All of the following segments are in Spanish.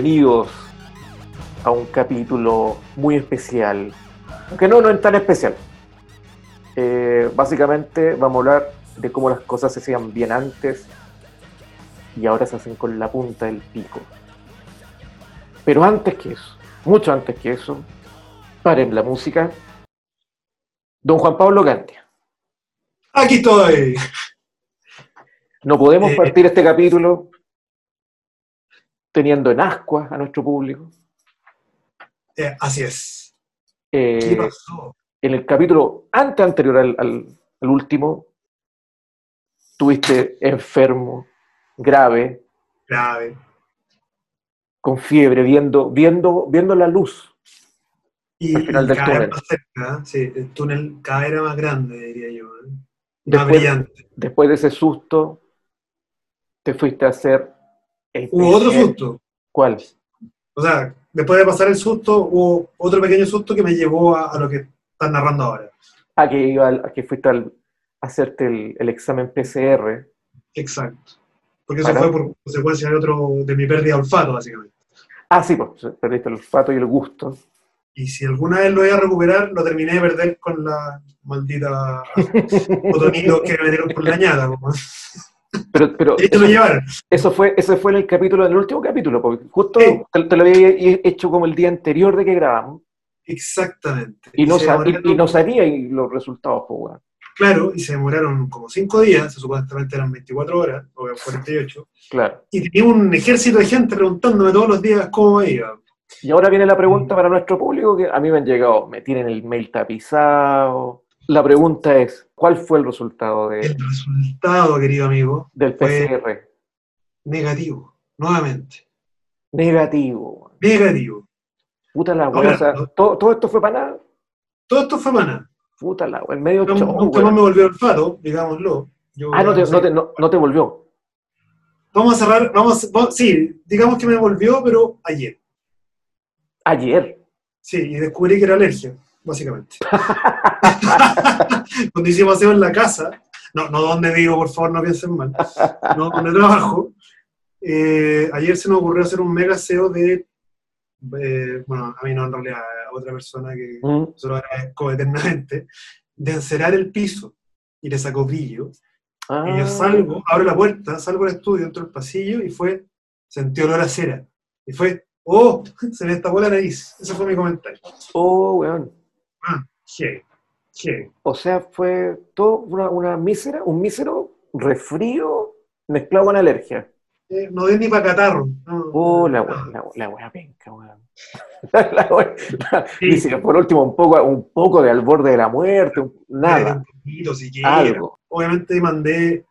bienvenidos a un capítulo muy especial, aunque no, no es tan especial. Eh, básicamente vamos a hablar de cómo las cosas se hacían bien antes y ahora se hacen con la punta del pico. Pero antes que eso, mucho antes que eso, paren la música. Don Juan Pablo Gantia. Aquí estoy. No podemos Eh, partir este capítulo teniendo en ascuas a nuestro público. Eh, así es. Eh, ¿Qué pasó? en el capítulo antes anterior al, al- al último, tuviste enfermo, grave, Grave. con fiebre, viendo, viendo, viendo la luz. Y, Al final y del cada túnel. vez más cerca, sí, el túnel cada vez era más grande, diría yo. ¿eh? Más Después- brillante. Después de ese susto, te fuiste a hacer el Hubo otro PCR. susto. ¿Cuál? O sea, después de pasar el susto, hubo otro pequeño susto que me llevó a, a lo que estás narrando ahora. Ah, que, iba al- a que fuiste al- a hacerte el, el examen PCR. Exacto. Porque eso Para- fue por consecuencia de otro de mi pérdida de olfato, básicamente. Ah, sí, pues perdiste el olfato y el gusto. Y si alguna vez lo iba a recuperar, lo terminé de perder con la maldita botonito que me metieron por la ñata. Pero, pero lo llevaron. Eso fue, ese fue en el capítulo, en el último capítulo, porque justo Sí. te, te lo había hecho como el día anterior de que grabamos, Exactamente. y no, se sa- y, demoraron- y no sabía y los resultados, pues, weón. Claro, y se demoraron como cinco días, se supuestamente eran 24 horas, o 48, Claro. y tenía un ejército de gente preguntándome todos los días cómo iba. Y ahora viene la pregunta para nuestro público, que a mí me han llegado, me tienen el mail tapizado. La pregunta es, ¿cuál fue el resultado de- El resultado, querido amigo, del PCR? negativo, nuevamente. Negativo. Negativo. Puta la weá, o sea, no. todo, todo esto fue para nada. Todo esto fue para nada. Puta la weá, el medio show, nunca más me volvió el olfato, digámoslo. Yo, Ah, no te, no, te, no, no te volvió. Vamos a cerrar, vamos, vamos- sí, digamos que me volvió, pero ayer. Ayer. Sí, y descubrí que era alergia, básicamente. Cuando hicimos aseo en la casa, no, no donde vivo, por favor, no piensen mal, no donde trabajo, eh, ayer se me ocurrió hacer un mega aseo de, eh, bueno, a mí no, en realidad, a otra persona que Mm. se lo agradezco eternamente, de encerar el piso y le sacó brillo. Ah. Y yo salgo, abro la puerta, salgo del estudio, entro al pasillo y fue, sentí olor a cera. Y fue, oh, se me destapó la nariz. Ese fue mi comentario. Oh, weón. Ah, ¿qué? O sea, fue todo una, una mísera, un mísero resfrío mezclado con alergia. Eh, no dio ni para catarro. No, Oh, la wea, la, la wea penca, weón. La wea- la- Sí. por último, un poco, un poco de al borde de la muerte, un- Un nada, poquito, algo. Obviamente mandé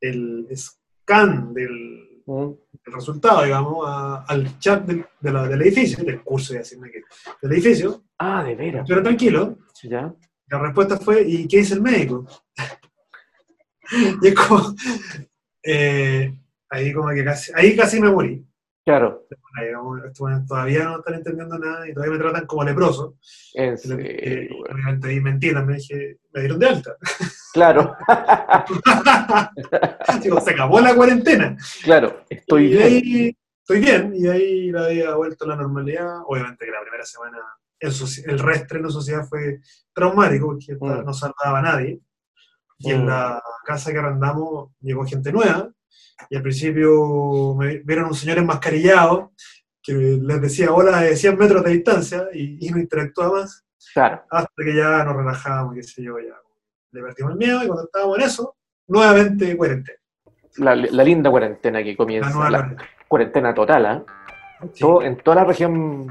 el scan del, Mm. del resultado, digamos, a- al chat del, de la- del edificio, del curso, de decirme que, del edificio. Ah, de veras, Pero tranquilo, ya. La respuesta fue, ¿y qué dice el médico? y es como, eh, ahí como que casi, ahí casi me morí. Claro, todavía no están entendiendo nada y todavía me tratan como leproso. obviamente ahí mentí también, dije, me dieron de alta. Claro, Digo, se acabó la cuarentena. claro, estoy y bien. ahí estoy bien, y ahí la había vuelto a la normalidad. Obviamente que la primera semana el, el resto en la sociedad fue traumático, porque Mm. no saludaba a nadie. Y Mm. en la casa que arrendamos llegó gente nueva, y al principio me vieron un señor enmascarillado que les decía hola de 100 metros de distancia y, y no interactuaba más, Claro, hasta que ya nos relajábamos, qué sé yo, ya le perdimos el miedo, y cuando estábamos en eso, nuevamente cuarentena. la, la linda cuarentena que La comienza, nueva la cuarentena. total, ¿ah? Sí. Todo- en toda la región,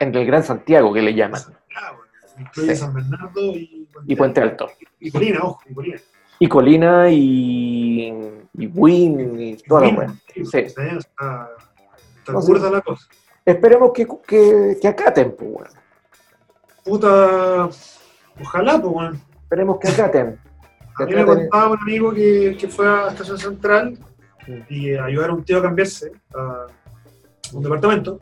en el Gran Santiago que le llaman, bueno, incluye Sí. San Bernardo y, y Puente Alto. Y Colina, ojo, y Colina. Y Colina y, y Win y toda la wea. sí, Sí. Está, está, la cosa. Esperemos que, que, que acaten, pues, weón. Puta, ojalá, pues, bueno. Esperemos que acaten. A mí me contaba un amigo que, que fue a Estación Central y ayudar a un tío a cambiarse a un departamento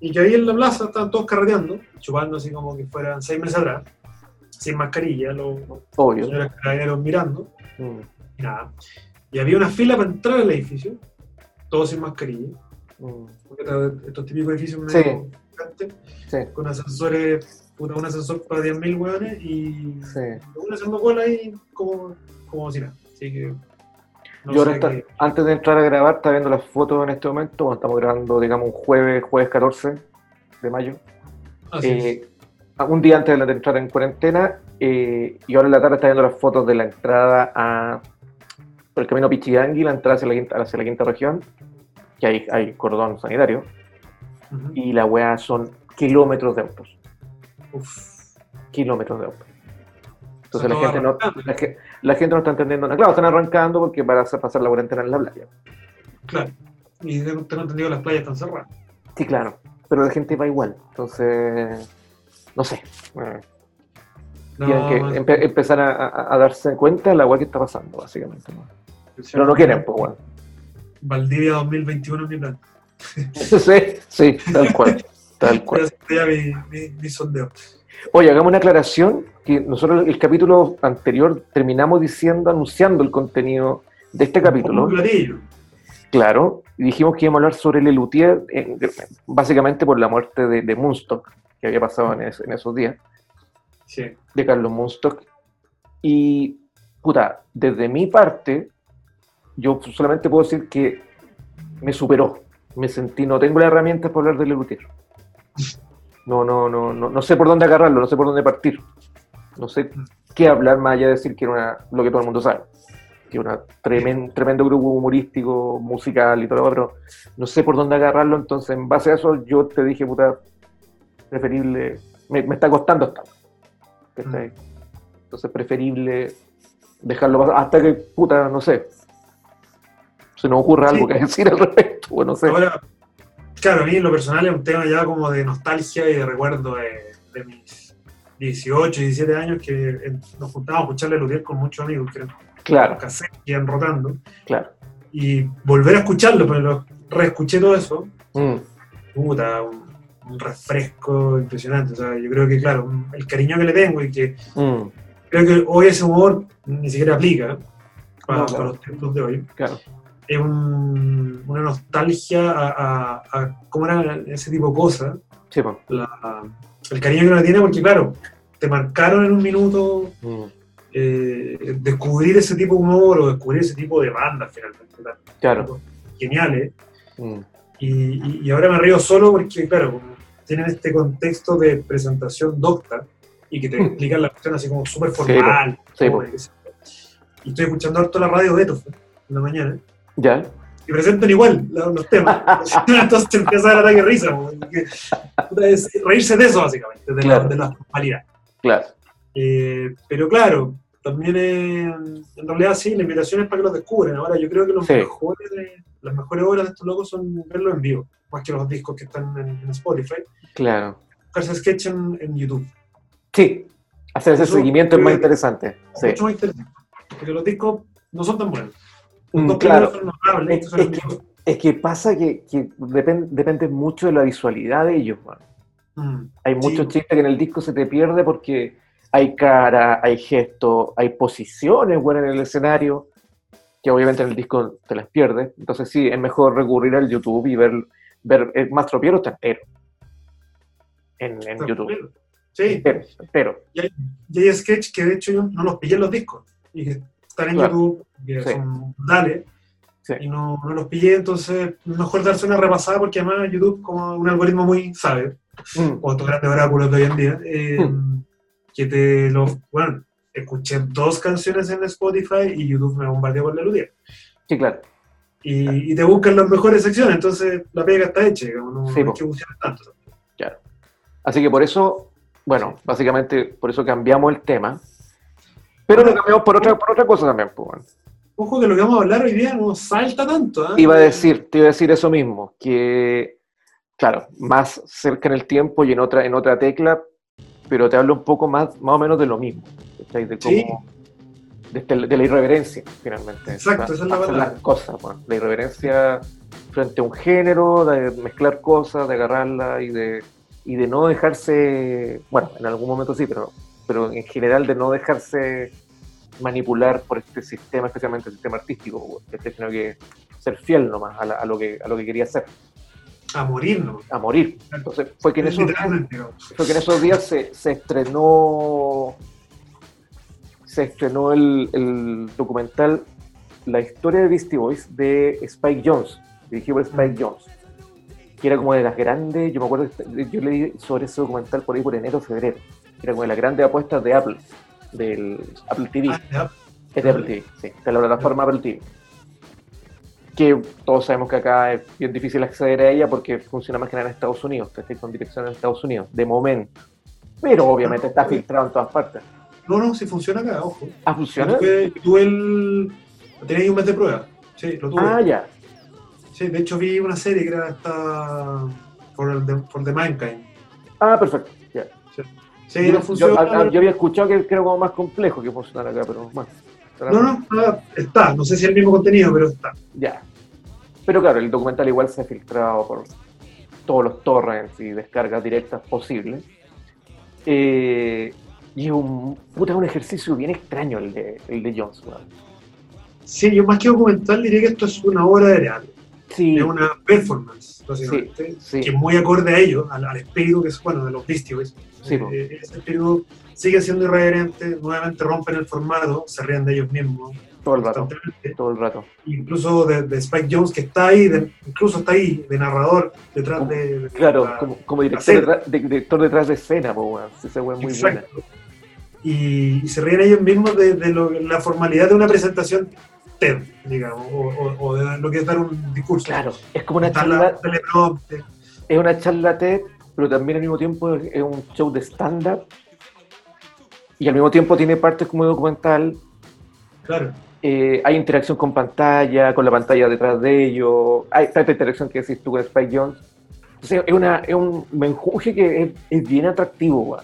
y que ahí en la plaza estaban todos carreteando, chupando así como que fueran seis meses atrás, sin mascarilla, los, los señores carabineros mirando, Mm. y nada. Y había una fila para entrar al edificio, todos sin mascarilla. Mm. Estos típicos edificios Sí. gigantes, Sí, con ascensores, puta, un ascensor para 10.000 hueones y sí. uno haciendo cola ahí como, como si nada. Así que. No Yo ahora qué- antes de entrar a grabar, está viendo las fotos en este momento. Bueno, estamos grabando, digamos, un jueves, jueves 14 de mayo. Así es. Eh, un día antes de, entrar en cuarentena. eh, y ahora en la tarde está viendo las fotos de la entrada a por el camino Pichidangui, la entrada hacia la quinta, hacia la quinta región, que hay, hay cordón sanitario. Y la weá son kilómetros de autos. Uf. Kilómetros de autos. Entonces la gente, no, la, la gente no está entendiendo nada. Claro, están arrancando porque para hacer pasar la cuarentena en la playa. Claro. Y tengo entendido que las playas están cerradas. Sí, claro. Pero la gente va igual. Entonces, no sé. No, tienen que empe- empezar a, a- a darse cuenta de la weá que está pasando, básicamente. ¿no? Pero no quieren, pues bueno. Valdivia 2021 en mi plan. sí, sí, tal cual. Tal cual. Ese sería mi, mi, mi sondeo. Oye, hagamos una aclaración, que nosotros el capítulo anterior terminamos diciendo, anunciando el contenido de este capítulo, Un platillo. claro, y dijimos que íbamos a hablar sobre Lelutier, en- básicamente por la muerte de, de Munstock, que había pasado en, es- en esos días, Sí. de Carlos Munstock. Y, puta, desde mi parte, yo solamente puedo decir que me superó. Me sentí, no tengo las herramientas para hablar de Lelutier. No, no, no, no, no sé por dónde agarrarlo, no sé por dónde partir. No sé qué hablar más allá de decir que era una, lo que todo el mundo sabe. Que era un tremendo, grupo humorístico, musical y todo lo pero no sé por dónde agarrarlo. Entonces, en base a eso, yo te dije, puta, preferible, me, me está costando hasta. ¿cachai? Entonces, preferible dejarlo pasar hasta que, puta, no sé, se nos ocurra algo Sí. que decir al respecto, bueno, no sé. Ahora, claro, a mí en lo personal es un tema ya como de nostalgia y de recuerdo de, de mis 18, 17 años que eh, nos juntábamos a escucharle Lutier con muchos amigos que eran Claro, iban rotando claro. y volver a escucharlo, pero lo reescuché todo eso, Mm, puta, un, un refresco impresionante. O sea, yo creo que, claro, el cariño que le tengo y que mm, creo que hoy ese humor ni siquiera aplica para, No, claro. para los tiempos de hoy. claro. Es un- una nostalgia a, a- a cómo era ese tipo de cosas, Sí, la- el cariño que uno tiene, porque, claro, te marcaron en un minuto Mm, eh, descubrir ese tipo de humor o descubrir ese tipo de bandas, finalmente. claro. Geniales. Mm, Y, y- ahora me río solo porque, claro, tienen este contexto de presentación docta y que te Mm. explican la cuestión así como súper formal. sí, po. de yo. y estoy escuchando harto la radio Beethoven en la mañana ya. y presentan igual los temas. Entonces empieza a dar ataque de risa. es reírse de eso, básicamente, de, Claro. la, de la formalidad. Claro. Eh, pero claro, también eh, en realidad sí, la invitación es para que los descubran. Ahora yo creo que los Sí. mejores, las mejores obras de estos locos son verlos en vivo, más que los discos que están en, en Spotify. Claro. Buscarse sketch en, en YouTube. Sí. Hacer ese Eso seguimiento es más interesante. Sí. Mucho más interesante. Porque los discos no son tan buenos. Los Mm, claro. son notables, Es, son es que, es que pasa que, que depen- depende mucho de la visualidad de ellos. man. Mm, Hay Sí. muchos chistes que en el disco se te pierde porque hay cara, hay gesto, hay posiciones bueno, en el escenario, que obviamente en el disco te las pierdes. Entonces sí, es mejor recurrir al YouTube y ver, ver el más tropiero está entero. En, en YouTube. Sí, Entero, entero. y hay sketch que de hecho yo no los pillé en los discos y que están en Claro. YouTube, que Sí. son Sí. y no, no los pillé, entonces mejor darse una repasada porque además YouTube como un algoritmo muy sabio, Mm, como estos grandes oráculos de hoy en día, eh, que te los, bueno, escuché dos canciones en Spotify y YouTube me bombardeó con la Ludia. Sí, claro. Y, y te buscan las mejores secciones, entonces la pega está hecha, digamos, no, Sí, no hay que buscar tanto. Así que por eso, bueno, básicamente por eso cambiamos el tema. Pero lo cambiamos por otra, por otra cosa también. Pues. Ojo que lo que vamos a hablar hoy día no salta tanto. ¿ah? Iba a decir, te iba a decir eso mismo, que, claro, más cerca en el tiempo y en otra, en otra tecla, pero te hablo un poco más, más o menos de lo mismo. De Sí. cómo, de, este- de la irreverencia, finalmente. Exacto, esa es la palabra. las cosas, bueno, la irreverencia frente a un género, de mezclar cosas, de agarrarla y de, y de no dejarse, bueno, en algún momento sí, pero, pero en general de no dejarse manipular por este sistema, especialmente el sistema artístico, sino que ser fiel nomás a, la- a lo, que, a lo que quería hacer. A morir, ¿no? A morir. Entonces fue que en esos, fue que en esos días se, se estrenó se estrenó el, el, documental La historia de Beastie Boys de Spike Jones, dirigido por Spike mm. Jones, que era como de las grandes, yo me acuerdo, yo leí sobre ese documental por ahí por enero, febrero, era como de las grandes apuestas de Apple, del Apple TV. Ah, es de Apple TV, sí, de la plataforma Apple TV. Que todos sabemos que acá es bien difícil acceder a ella porque funciona más que nada en Estados Unidos, que con dirección en Estados Unidos, de momento. Pero obviamente está filtrado en todas partes. No, no, si funciona acá, ojo. ¿Ah, funciona? Tuve, tuve el. Tenía un mes de prueba. Sí, lo tuve. Ah, ya. Sí, de hecho vi una serie que era esta. Por, the, por the Mankind. Ah, perfecto. Sí. yo, no funciona. Yo, había escuchado que era como más complejo que funcionara acá, pero bueno. No, no, está. No sé si es el mismo contenido, pero está. Ya. Pero claro, el documental igual se ha filtrado por todos los torrents y descargas directas posibles. Eh, y es un, puta, un ejercicio bien extraño el de, el de Jones. Sí, yo más que documental diría que esto es una obra de teatro. Sí. Es una performance, básicamente, que es muy acorde a ellos, al, espíritu que es, bueno, de los Beastie Sí, eh, ese espíritu sigue siendo irreverente, nuevamente rompen el formato, se ríen de ellos mismos. Todo el rato. Todo el rato. Incluso de, Spike Jones, que está ahí, incluso está ahí, de narrador, detrás de, Claro, como, director, detrás, de, director detrás de escena, ese güey muy buena y, se ríen ellos mismos de, la formalidad de una presentación TED, digamos, o, de lo que es dar un discurso. Claro, es como una charla. Es una charla TED, pero también al mismo tiempo es un show de stand-up. Y al mismo tiempo tiene partes como documental. Claro. Eh, hay interacción con pantalla, con la pantalla detrás de ellos. Hay esta interacción que decís tú con Spike Jones. es, una, es un menjuje que es, es bien atractivo, güey.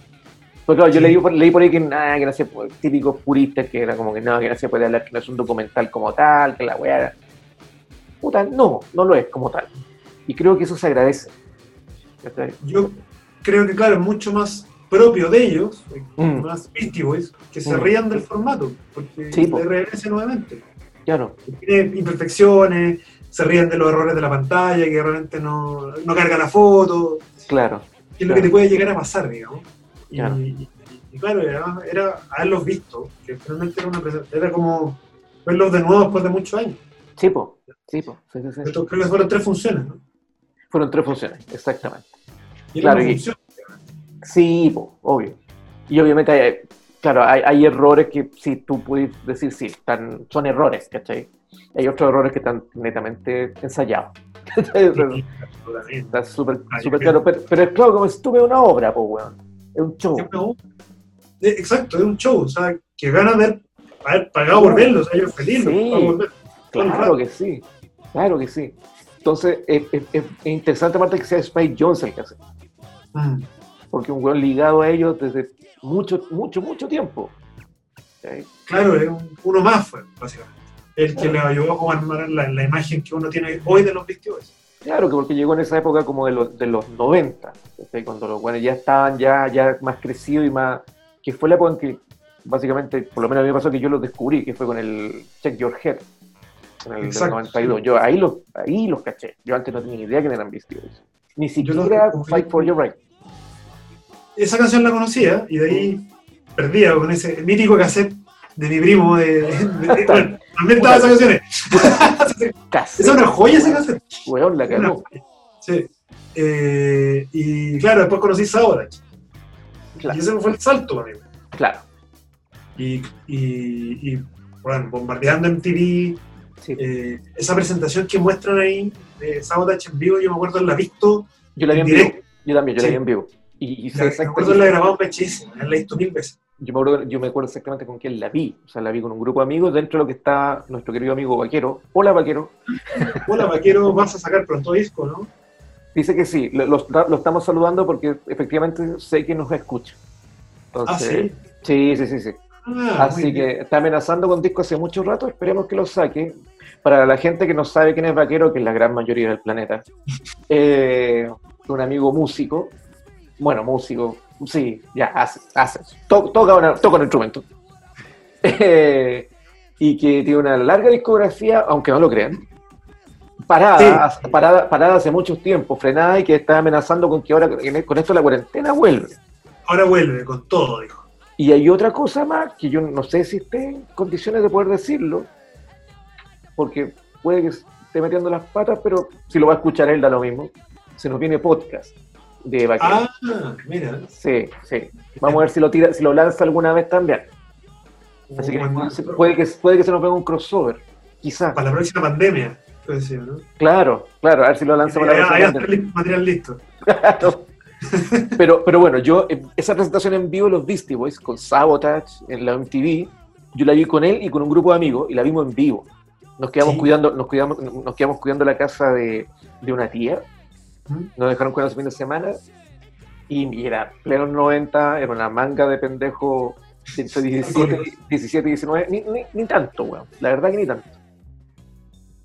Pues claro, yo leí, leí, por ahí que nada, que no se típicos puristas que era como que no, que no se puede hablar, que no es un documental como tal, que la weá. Puta, no, no lo es como tal. Y creo que eso se agradece. Yo creo que, claro, es mucho más propio de ellos, mm. más Beastie que se mm. rían del formato, porque sí, se nuevamente. Claro. Tiene imperfecciones, se ríen de los errores de la pantalla, que realmente no, no carga la foto. Claro. es lo que te puede llegar a pasar, digamos. Y, claro, era, era, haberlos visto, que finalmente era, una, era como verlos de nuevo después de muchos años. Sí, po. Sí, po. creo que fueron tres funciones, ¿no? Fueron tres funciones, exactamente. Y claro, función, sí, po, obvio. Y obviamente, hay, claro, hay, hay, errores que sí, tú puedes decir, sí, están, son errores, ¿cachai? Hay otros errores que están netamente ensayados. Está súper claro, pero, pero, es claro, como si tuve una obra, pues, weón es un show. exacto, es un show. O sea, que ganan de haber pagado por verlo, o sea, ellos felices. Sí, claro que sí, claro que sí. Entonces, es, interesante aparte que sea Spike Jones el que hace. Mm. Porque un weón ligado a ellos desde mucho, mucho, mucho tiempo. Claro, es uno más fue, básicamente. El que le ayudó a armar la, la, imagen que uno tiene hoy de los Beastie Claro, que porque llegó en esa época como de los, de los 90, cuando los buenos ya estaban ya, ya más crecidos y más... que fue la época en que básicamente, por lo menos a mí me pasó que yo los descubrí, que fue con el Check Your Head, en el 92. Yo ahí los, ahí los caché. Yo antes no tenía ni idea que eran Beastie Ni siquiera Fight for Your Right. Esa canción la conocía y de ahí perdía con ese mítico cassette de mi primo de, de, también estaba esa canción. esa es una joya esa canción. Weón, la cagó. Sí. Eh, y claro, después conocí Sabotage. Claro. Y ese fue el salto mí. Claro. Y, y, y bueno, bombardeando MTV, sí. eh, esa presentación que muestran ahí de Sabotage en vivo, yo me acuerdo la visto. Yo la vi en vivo. Yo también, yo la vi en vivo. Y, y la, me acuerdo la grabado pechísima, la he visto mil veces yo me, acuerdo, yo me acuerdo exactamente con quién la vi. O sea, la vi con un grupo de amigos dentro de lo que está nuestro querido amigo Vaquero. Hola, Vaquero. Hola, Vaquero. Vas a sacar pronto disco, ¿no? Dice que sí. Lo, lo, estamos saludando porque efectivamente sé que nos escucha. Entonces, ¿Ah, sí? Sí, sí, sí. Ah, Así que está amenazando con disco hace mucho rato. Esperemos que lo saque. Para la gente que no sabe quién es Vaquero, que es la gran mayoría del planeta, eh, un amigo músico, bueno, músico, Sí, ya, hace, hace. toca, toca un instrumento. Eh, y que tiene una larga discografía, aunque no lo crean, parada, parada, parada hace mucho tiempo, frenada y que está amenazando con que ahora con esto la cuarentena vuelve. Ahora vuelve con todo, dijo. Y hay otra cosa más que yo no sé si esté en condiciones de poder decirlo, porque puede que esté metiendo las patas, pero si lo va a escuchar él da lo mismo. Se nos viene podcast de Ah, mira. Sí, sí. Vamos a ver si lo tira, si lo lanza alguna vez también. Así que puede que puede que se nos venga un crossover, quizás. Para la próxima pandemia. Claro, claro, a ver si lo lanza para la próxima material listo. pero, pero bueno, yo, eh, esa presentación en vivo de los Beastie Boys con Sabotage en la MTV, yo la vi con él y con un grupo de amigos y la vimos en vivo. Nos quedamos cuidando, nos cuidamos, nos quedamos cuidando la casa de, de una tía. Nos dejaron cuidar los fines de semana. Y, era pleno 90, era una manga de pendejo de 17, 17 19, ni, ni, ni tanto, weón. La verdad que ni tanto.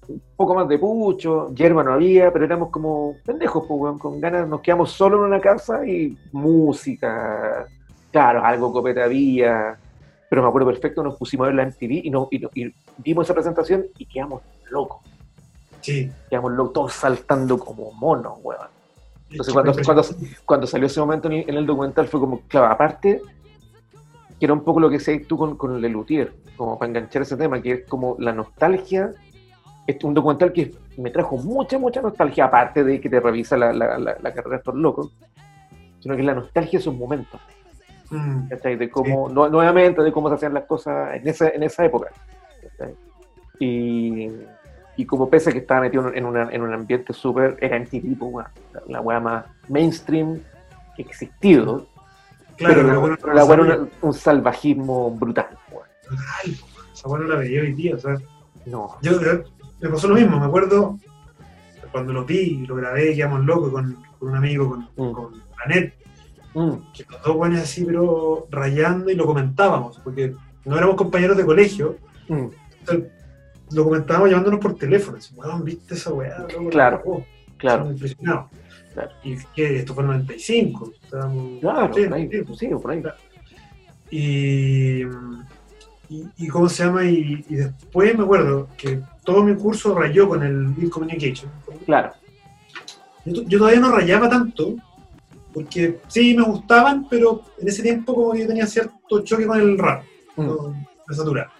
Un poco más de pucho, hierba no había, pero éramos como pendejos, pues, con ganas, nos quedamos solo en una casa y música, claro, algo copeta había, pero me acuerdo perfecto, nos pusimos a ver la MTV y, no, y, vimos esa presentación y quedamos locos. Sí. Quedamos locos, todos saltando como monos, weón. Entonces cuando, cuando, salió ese momento en el, documental fue como, claro, aparte, que era un poco lo que decías tú con, con Lelutier, como para enganchar ese tema, que es como la nostalgia es un documental que me trajo mucha, mucha nostalgia, aparte de que te revisa la, carrera de estos locos, sino que la nostalgia es un momento. Mm, de cómo, nuevamente, de cómo se hacían las cosas en esa, en esa época. Y, y, como pese que estaba metido en, en un ambiente súper, era en tipo, la, la weá más mainstream que existido. Claro, pero, la weá era un, salvajismo brutal. Esa weá no la veía hoy día, o sea. No. Yo, me pasó lo mismo, me acuerdo cuando lo vi, lo grabé, quedamos locos con, con un amigo, con, mm. con Anet, mm. que los dos buenos así, pero rayando y lo comentábamos, porque no éramos compañeros de colegio, mm. entonces, lo comentábamos llamándonos por teléfono, ¿viste esa weá? Claro, claro. Impresionado. Claro. Y que esto fue en 95. Estábamos, claro, por ahí, sí, por ahí. Y, y, cómo se llama, y, y, después me acuerdo que todo mi curso rayó con el Bill Communication. Claro. Yo, todavía no rayaba tanto, porque sí me gustaban, pero en ese tiempo como que yo tenía cierto choque con el rap, mm. con la satura.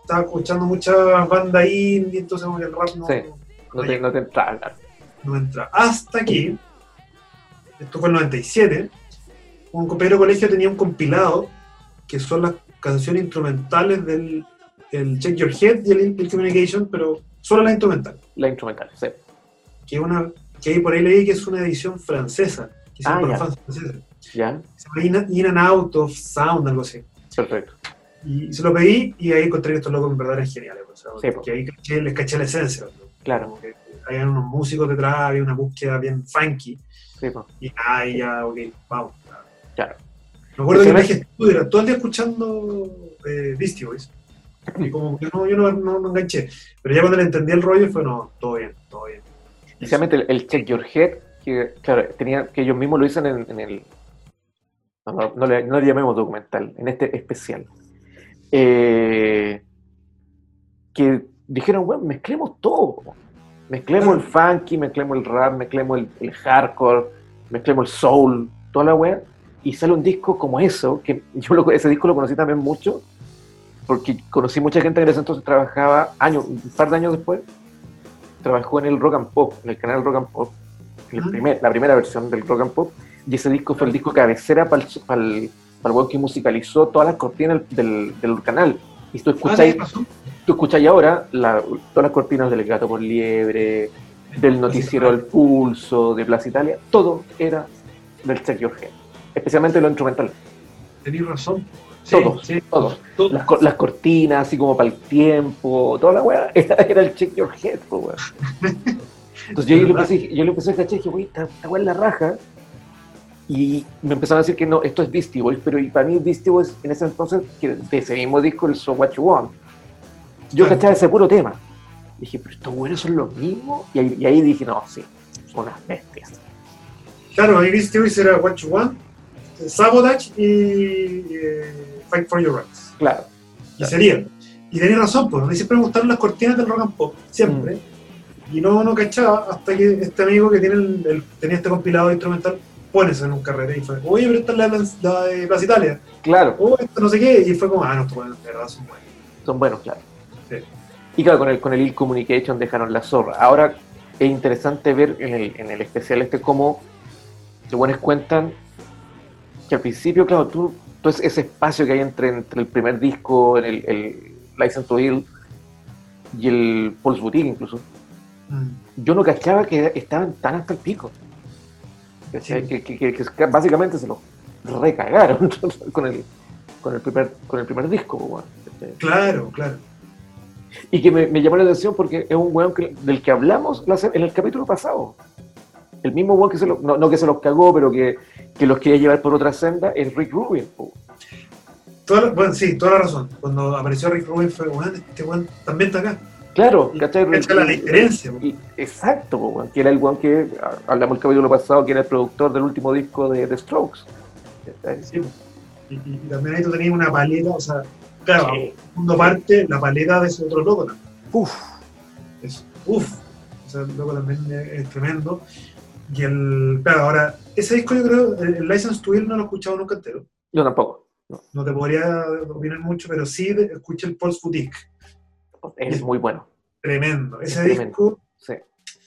Estaba escuchando muchas bandas indie, entonces como que el rap no, sí. no, te, no te entraba. No entra. Hasta que, esto fue el 97, un compañero de colegio tenía un compilado que son las canciones instrumentales del el Check Your Head y el, Communication, pero solo la instrumental. La instrumental, sí. Que, una, que ahí por ahí leí que es una edición francesa. Ah, ya. Francesa. Ya. Se llama In, and Out of Sound, algo así. Perfecto. Y, se lo pedí y ahí encontré estos locos en verdad eran geniales. O sea, sí, ahí les caché la esencia. Claro. Hay unos músicos detrás, había una búsqueda bien funky. Sí, y ahí ya, ok, vamos. Claro. Me acuerdo que me era todo el día escuchando eh, Beastie Boys. Y como que no, yo no, no, enganché. Pero ya cuando le entendí el rollo fue, no, todo bien, todo bien. Especialmente el, Check Your Head, que claro, tenía, que ellos mismos lo dicen en, el... No, no, le, no, le, llamemos documental, en este especial. Eh, que dijeron, bueno, mezclemos todo. Mezclemos el funky, mezclemos el rap, mezclemos el, el hardcore, mezclemos el soul, toda la web. Y sale un disco como eso, que yo lo, ese disco lo conocí también mucho, porque conocí mucha gente que en ese entonces trabajaba, años, un par de años después, trabajó en el Rock and Pop, en el canal Rock and Pop, el ah. primer, la primera versión del Rock and Pop, y ese disco fue el disco cabecera para el, para el, para el que musicalizó todas las cortinas del, del canal. Y tú escucháis, ah, tú escucháis ahora la, todas las cortinas del Gato por Liebre, del noticiero El Pulso, de Plaza Italia, todo era del Check Your Head, especialmente lo instrumental. Tenéis razón todos, todos. Las, cortinas, así como para el tiempo, toda la weá, era, el check your head, weá. Entonces yo, le empecé, yo le empecé a cachar y dije, wey, esta, weá es la raja. Y me empezaron a decir que no, esto es Beastie Boys, pero para mí Beastie Boys en ese entonces, que de ese mismo disco, el So What You Want, yo cachaba ese puro tema. Dije, pero estos buenos son los mismos. Y ahí, y ahí dije, no, sí, son unas bestias. Claro, ahí Beastie Boys era What You Want, Sabotage y Fight for Your Rights. Claro. Y sería. Y tenía razón, pues a mí siempre me gustaron las cortinas del rock and pop, siempre. Y no, no cachaba hasta que este amigo que tiene el, el- tenía este compilado instrumental pone eso en un carrete y fue, oye, pero esta es la, la de Plaza Italia. Claro, Oh, esto no sé qué. Y fue como, ah, no, de verdad son buenos. son buenos, claro. Sí. Y claro, con el, con el Ill Communication dejaron la zorra. Ahora es interesante ver en el, en el especial este cómo los buenos cuentan que al principio, claro, tú, tú es- ese espacio que hay entre, entre el primer disco, el, el License to Ill y el Pulse Boutique incluso, Mm. yo no cachaba que estaban tan hasta el pico. Sí. Que, que- que- que básicamente se los recagaron con el, con el, primer, con el primer disco. Claro, claro. Y que me, me llamó la atención porque es un weón del que hablamos en el capítulo pasado. El mismo weón que se lo- no, no que se los cagó, pero que, que los quería llevar por otra senda, es Rick Rubin. Toda la- bueno, sí, toda la razón. Cuando apareció Rick Rubin fue, bueno, este weón también está acá. Claro, ¿cachai? cacha la diferencia. Y- exacto, que era el weón que hablamos el capítulo pasado, que era el productor del último disco de The Strokes. y, también ahí tú tenías una paleta, o sea, claro, Sí. segundo parte, la paleta de ese otro loco también. Uf, Es, uf, o sea, el loco también es, es tremendo. Y el, claro, ahora, ese disco yo creo, el, License to Ill no lo he escuchado nunca entero. yo tampoco. No te podría opinar mucho, pero sí escuché el Pulse Boutique. Es muy bueno. Tremendo. Ese Es tremendo. disco Sí,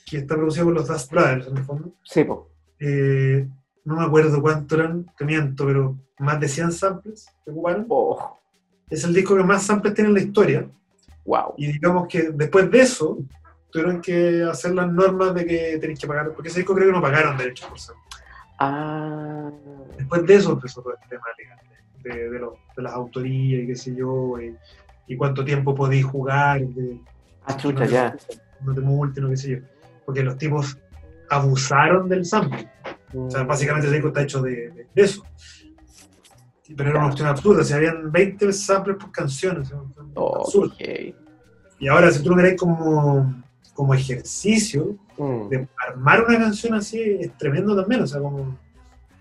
que está producido por los Dust Brothers, en el fondo. sí po. eh, no me acuerdo cuánto eran, te miento, pero más de 100 samples que ocuparon. Oh, Es el disco que más samples tiene en la historia. wow. Y digamos que después de eso, tuvieron que hacer las normas de que tenéis que pagar, porque ese disco creo que no pagaron derechos por sample. Ah, Después de eso empezó todo este tema legal, de, de, los- de las autorías y qué sé yo, y, y cuánto tiempo podéis jugar, de, ah, chucha, ya. no te multen o qué sé yo. Porque los tipos abusaron del sample. O sea, básicamente ese disco está hecho de, de- de eso. Pero era una opción absurda, si habían 20 samples por canción, o sea, absurdo. Ok. Y ahora, si tú lo miráis como, como ejercicio, Mm, de armar una canción así es tremendo también, o sea, como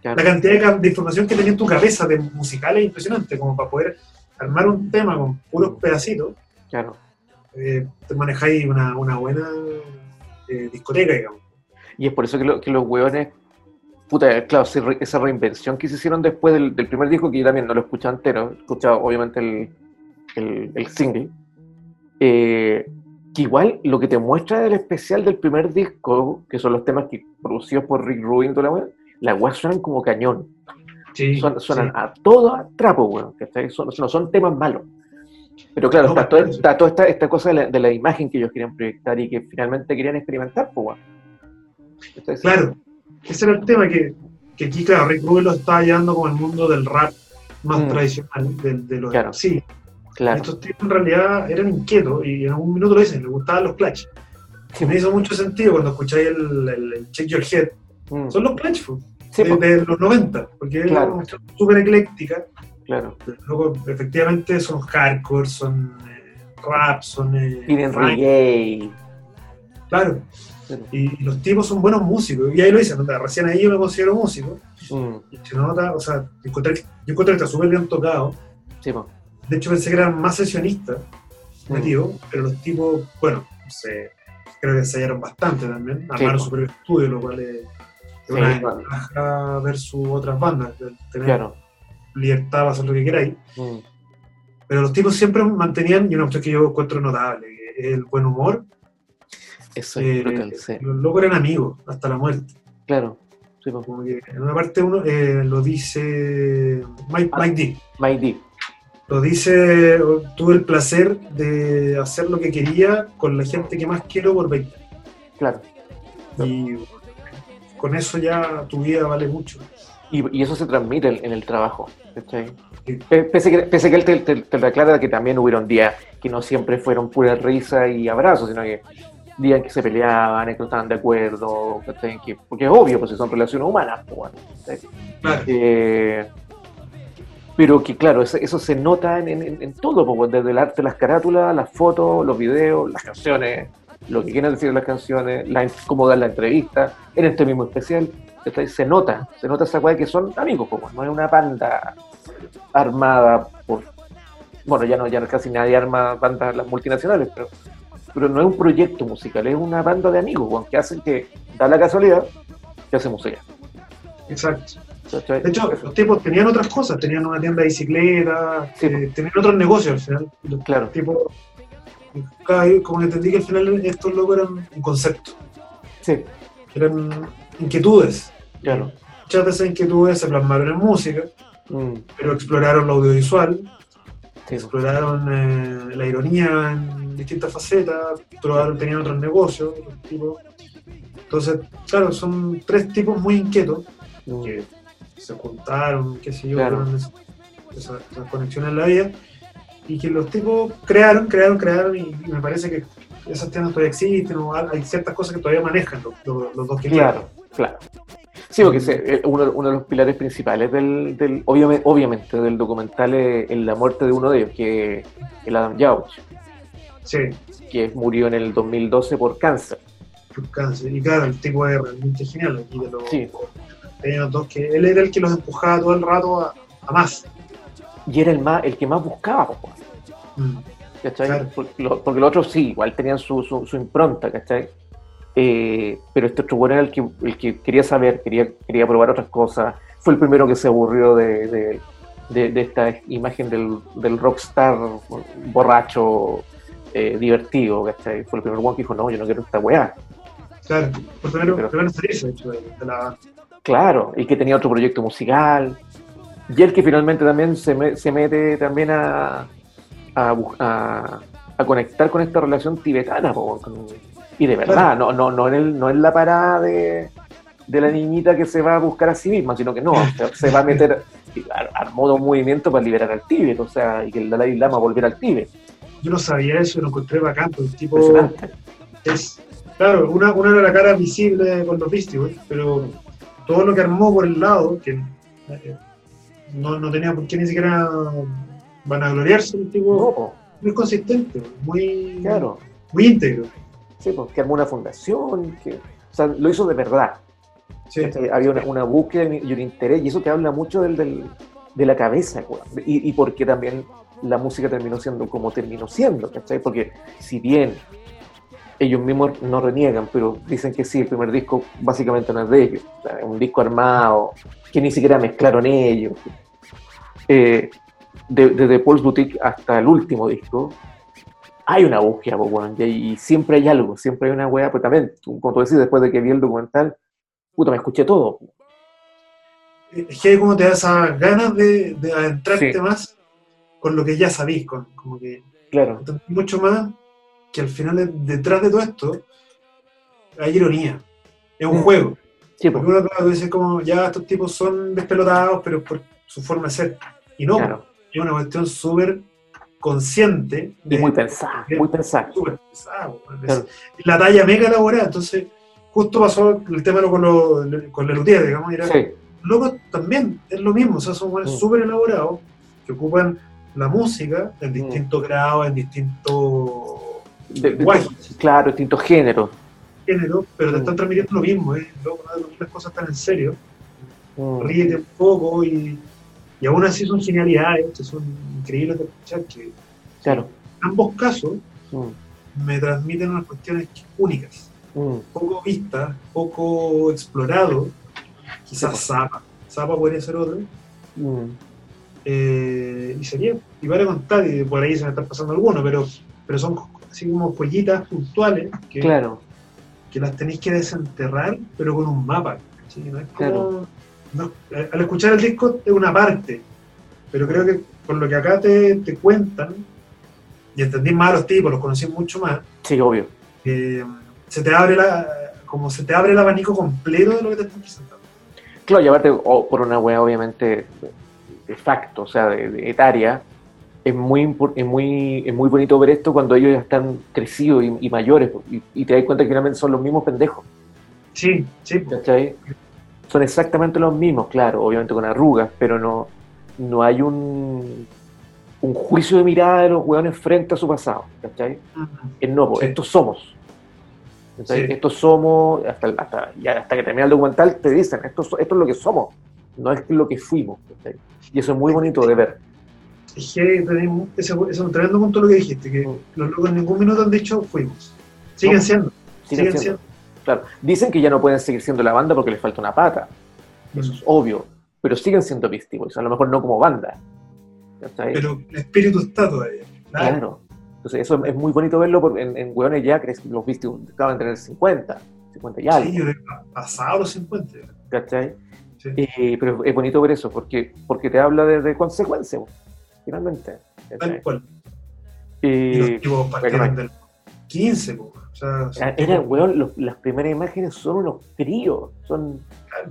claro. la cantidad de, de información que tenía en tu cabeza de musical es impresionante, como para poder armar un tema con puros pedacitos, Claro. eh, te manejáis una, una buena eh, discoteca, digamos. Y es por eso que, lo- que los hueones, puta, claro, esa reinvención que se hicieron después del, del primer disco, que yo también no lo he escuchado entero, he escuchado obviamente el, el, el single, eh, que igual lo que te muestra del especial del primer disco, que son los temas que producidos por Rick Rubin, toda la wea, las weas suenan como cañón, Sí, Suenan, suenan sí. a todo a trapo, weón, ¿cachai? Son, no son temas malos. Pero claro, No, está, toda, sí. está toda esta, esta cosa de la, de la imagen que ellos querían proyectar y que finalmente querían experimentar, pues. ¿Cachai? Claro, ese era el tema que, que aquí, claro, Rick Rubin lo estaba llevando como el mundo del rap más Mm. tradicional, de, de los Claro. sí. Claro. Estos tipos en realidad eran inquietos y en algún minuto lo dicen, les gustaban los clutch. Sí, Me hizo mucho sentido cuando escucháis el, el- el Check Your Head. mm. Son los clutch, po, Sí, de, de los 90, porque es Claro. una cuestión súper ecléctica. claro. Luego, efectivamente, son hardcore, son eh, rap, son. Eh, Piden reggae. Claro. Y, y los tipos son buenos músicos. Y ahí lo dicen, ¿no? recién ahí yo me considero músico. Mm, Y se nota, o sea, encontré, yo encontré que está súper bien tocado. sí. De hecho, pensé que eran más sesionistas Mm. metidos, pero los tipos, bueno, se, creo que ensayaron bastante también. Armaron po. su propio estudio, lo cual es, es Sí, una ventaja versus otras bandas. de Tener Claro. libertad para hacer lo que queráis. Mm, Pero los tipos siempre mantenían, y una cuestión que yo encuentro notable, el buen humor. Eso es Eh, brutal, sí. Los locos eran amigos hasta la muerte. Claro. Sí, pues. Como que en una parte uno eh, lo dice Mike, Ah. Mike D. My Deep. Lo dice, tuve el placer de hacer lo que quería con la gente que más quiero por 20 años. Claro. Y con eso ya tu vida vale mucho. Y, y eso se transmite en, en el trabajo. Pese que, pese que él te, te, te aclara que también hubieron días que no siempre fueron pura risa y abrazos, sino que días que se peleaban, que no estaban de acuerdo. Que- porque es obvio, pues son relaciones humanas. pues. Claro. Eh, pero que claro, eso, eso se nota en, en- en todo, pues, desde el arte, las carátulas, las fotos, los videos, las canciones, lo que quieren decir las canciones, la, cómo dar la entrevista, en este mismo especial, se nota, se nota esa weá que son amigos, pues, no es una banda armada por, bueno, ya no, ya casi nadie arma bandas las multinacionales, pero pero no es un proyecto musical, es una banda de amigos, weón, que hacen que, da la casualidad, que hace música. Exacto. ¿cachai? De hecho, los tipos tenían otras cosas, tenían una tienda de bicicleta, Sí, eh, tenían otros negocios al final. Los Claro. tipos, como que entendí que al final estos locos eran un concepto, Sí, eran inquietudes. claro. Muchas de esas inquietudes se plasmaron en música, Mm, pero exploraron lo audiovisual, sí, exploraron eh, la ironía en distintas facetas, tenían otros negocios, otros tipos. Entonces, claro, son tres tipos muy inquietos mm, que se juntaron, qué sé yo, Claro. esas- esas conexiones en la vida, y que los tipos crearon, crearon, crearon, y, y me parece que esas tiendas todavía existen, o hay ciertas cosas que todavía manejan los, los- los dos que Claro, claro. Sí, porque se- eh, uno, uno de los pilares principales del, del obviamente, obviamente, del documental es, es la muerte de uno de ellos, que es el Adam Yauch. Sí, que murió en el 2012 por cáncer. por cáncer. Y claro, el tipo es realmente genial. Aquí de los, Sí. los dos que él era el que los empujaba todo el rato a, a más. Y era el más, el que más buscaba, po, Mm. ¿cachai? Claro. Porque, lo- porque los otros sí, igual tenían su, su, su impronta, ¿cachai? Eh, pero este otro bueno era el que, el que quería saber, quería, quería probar otras cosas. Fue el primero que se aburrió de, de, de- de esta imagen del, del rockstar borracho, eh, divertido, ¿cachai? Fue el primer one que dijo, no, yo no quiero esta weá. Claro, por primero, Pero- primero salirse, de hecho, de, de la. Claro, y que tenía otro proyecto musical. Y el que finalmente también se, me- se mete también a, a, a- a conectar con esta relación tibetana. po, con- y de verdad, Claro. no, no, no, en el, no en la parada de, de la niñita que se va a buscar a sí misma, sino que no, se, se va a meter, armó un movimiento para liberar al Tíbet, o sea, y que el Dalai Lama volviera al Tíbet. Yo no sabía eso y lo encontré bacán, porque el tipo. Es claro, una, una era la cara visible con los Beastie pero todo lo que armó por el lado, que eh, no, no tenía por qué ni siquiera vanagloriarse, el No, tipo po, muy consistente, muy, claro. muy íntegro. Sí, pues, que armó una fundación, que, o sea, lo hizo de verdad. Sí, ¿cachai? Había una, una búsqueda y un interés, y eso te habla mucho del, del- de la cabeza, y, y porque también la música terminó siendo como terminó siendo, ¿cachai? Porque si bien ellos mismos no reniegan, pero dicen que sí, el primer disco básicamente no es de ellos, o sea, es un disco armado, que ni siquiera mezclaron ellos. Eh, de- desde Paul's Boutique hasta el último disco, hay una búsqueda, weón, y, y siempre hay algo, siempre hay una weá, pero también, como tú decís, después de que vi el documental, puta, me escuché todo. es que como te da esas ganas de, de adentrarte Sí. más con lo que ya sabís, con, como que Claro, mucho más que al final de- detrás de todo esto hay ironía, es un Mm. juego. sí, Porque po, uno a veces como, ya estos tipos son despelotados, pero por su forma de ser. Y no, claro. Es una cuestión súper consciente. Y muy pensada, muy pensada. Súper Claro. La talla mega elaborada. Entonces, justo pasó el tema con, lo, con Lelutier, digamos. y era- Sí, Luego también es lo mismo, o sea, son buenos Mm. súper elaborados que ocupan la música en distintos grados, en distintos lenguajes, claro, distintos géneros. géneros, pero te Mm. están transmitiendo lo mismo, ¿eh? No tomar las cosas tan en serio. Mm, ríete un poco y, y aún así son genialidades, que son increíbles de escuchar, que Claro. en ambos casos Mm, me transmiten unas cuestiones únicas, mm, poco vistas, poco explorado, quizás Sí. Zapa, Zapa podría ser otro, mm. eh, y sería, y para contar, y por ahí se me están pasando algunos, pero, pero son así como joyitas puntuales que, Claro, que las tenéis que desenterrar, pero con un mapa. ¿sí? No es como- Claro. No- al escuchar el disco es una parte, pero creo que con lo que acá te, te cuentan, y entendí más a los tipos, los conocí mucho más, sí, obvio. eh, se te abre la, como se te abre el abanico completo de lo que te están presentando. Claro, y aparte, o por una wea obviamente de facto, o sea, de, de etaria, es muy, es, muy, es muy bonito ver esto cuando ellos ya están crecidos y, y mayores, y, y te das cuenta que finalmente son los mismos pendejos, Sí, sí. ¿cachai? Son exactamente los mismos, claro, obviamente con arrugas, pero no, no hay un, un juicio de mirada de los weones frente a su pasado, ¿cachai? Es no, po, Sí. estos somos. Sí. Estos somos, hasta, hasta, hasta que termina el documental te dicen, esto, esto es lo que somos, no es lo que fuimos. ¿cachai? Y eso es muy bonito de ver. Es que es un tremendo punto lo que dijiste, que Mm. los locos en ningún minuto han dicho fuimos. Siguen No. siendo. Siguen Siguen siendo. Claro, dicen que ya no pueden seguir siendo la banda porque les falta una pata, eso es obvio, pero siguen siendo Beastie Boys, a lo mejor no como banda. ¿cachai? Pero el espíritu está todavía. Claro. Claro. Entonces, eso es muy bonito verlo porque en, en Hueones ya crees que los Beastie Boys acaban de tener 50, 50 y algo. Sí, yo pasado los 50. ¿cachai? Sí. Eh, pero es bonito ver eso porque, porque te habla de, de consecuencia, po, finalmente. Tal cual. Y los tipos partieron bueno, del 15, po. O sea, son Era, weón, los- las primeras imágenes son unos críos, son Claro.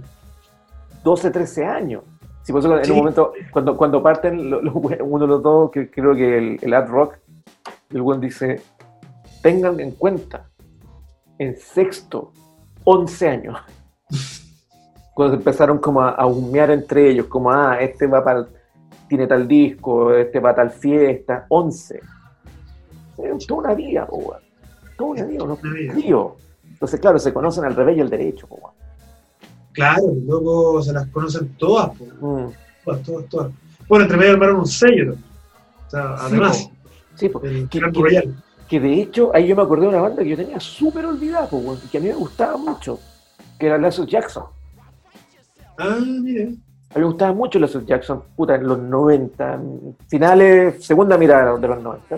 12, 13 años. Sí, por eso en Sí. un momento, cuando, cuando parten lo- uno de los dos, que creo que el, el Ad Rock, el weón dice, tengan en cuenta, en sexto, 11 años, cuando empezaron como a, a humear entre ellos, como, ah, este va para, tiene tal disco, este va a tal fiesta, 11. Es toda una vida, po. Toda una vida, unos Una vida. críos. Entonces, claro, se conocen al revés y al derecho, po. Claro, locos se las conocen todas, po. Mm. todas, todas, todas. Bueno, entre medio armaron un sello también. O sea, Sí, además, Sí, po. el que- que- de hecho, ahí yo me acordé de una banda que yo tenía súper olvidada, po, y que a mí me gustaba mucho, que era Lazo Jackson. Ah, mire. A mí me gustaba mucho Lazo Jackson, puta, en los 90, finales, segunda mirada de los 90.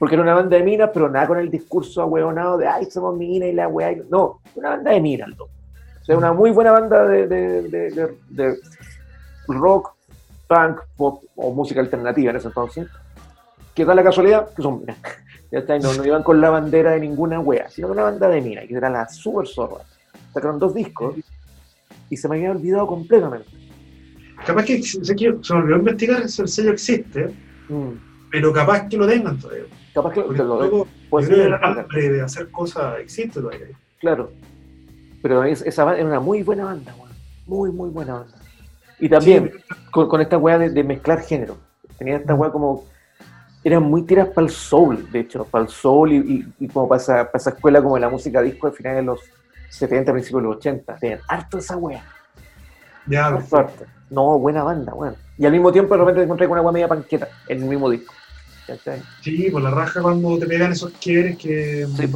Porque era una banda de minas, pero nada con el discurso ahueonado de, ay, somos minas y la weá. No, una banda de minas, loco. O sea, una muy buena banda de, de- de- rock, punk, pop o música alternativa en ese entonces. Que da la casualidad que son minas. Ya está, y no, no iban con la bandera de ninguna wea, sino una banda de minas, que era la super zorra. Sacaron dos discos y se me había olvidado completamente. Capaz que se me olvidó investigar si el sello existe, Mm. pero capaz que lo tengan todavía. Capaz que Porque lo luego, puede yo creo que ser, el hambre de hacer cosas existe todavía. Claro. Pero es- esa banda era una muy buena banda, weón. Muy, muy buena banda. Y también Sí, con, con esta weá de, de mezclar género. Tenía esta weá como. Eran muy tiras para el soul, de hecho, para el soul y, y- y como para esa, para esa escuela como de la música disco de finales de los 70, principios de los 80. Tenían harto esa weá. ya, harto, harto. No, buena banda, weón. Y al mismo tiempo de repente te encontré con una weá media panqueta en el mismo disco. ¿Cachai? sí, por la raja cuando te pegan esos quiebres que, Sí,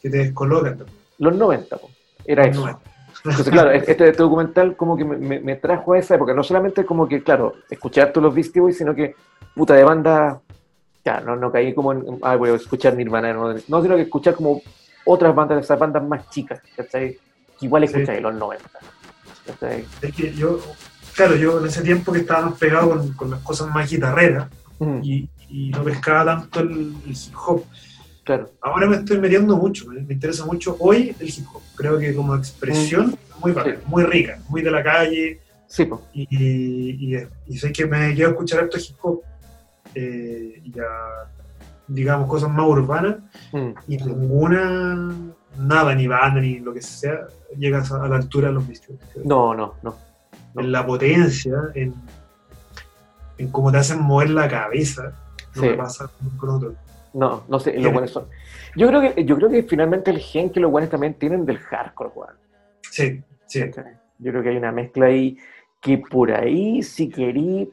que te descolocan. Los 90, po. Era eso. No, Entonces, claro, este, este documental como que me, me- trajo a esa época, no solamente como que, claro, escuchar todos los Beastie Boys, sino que, puta, de banda, ya, no, no caí como en, ah, voy a escuchar Nirvana, no, no, sino que escuchar como otras bandas, esas bandas más chicas, ¿cachai? Que igual Sí. escucháis los 90, ¿cachai? es que yo, claro, yo en ese tiempo que estaba más pegado con, con las cosas más guitarreras Mm, y, y no pescaba tanto el, el hip hop. claro, Ahora me estoy metiendo mucho, me, me interesa mucho hoy el hip hop. Creo que como expresión muy bacana, muy rica, muy de la calle. Sí, y, y, y sé que me quiero escuchar esto hip hop eh, y digamos cosas más urbanas mm, y ninguna, nada, ni banda ni lo que sea, llega a la altura de los Boys. no, no, no, En la potencia, en, en cómo te hacen mover la cabeza, no Sí. me pasa con otro. no, no sé, los buenos son. Yo creo que, yo creo que finalmente el gen que los buenos también tienen del hardcore, weón. Sí, sí. Yo creo que hay una mezcla ahí que por ahí, si querí,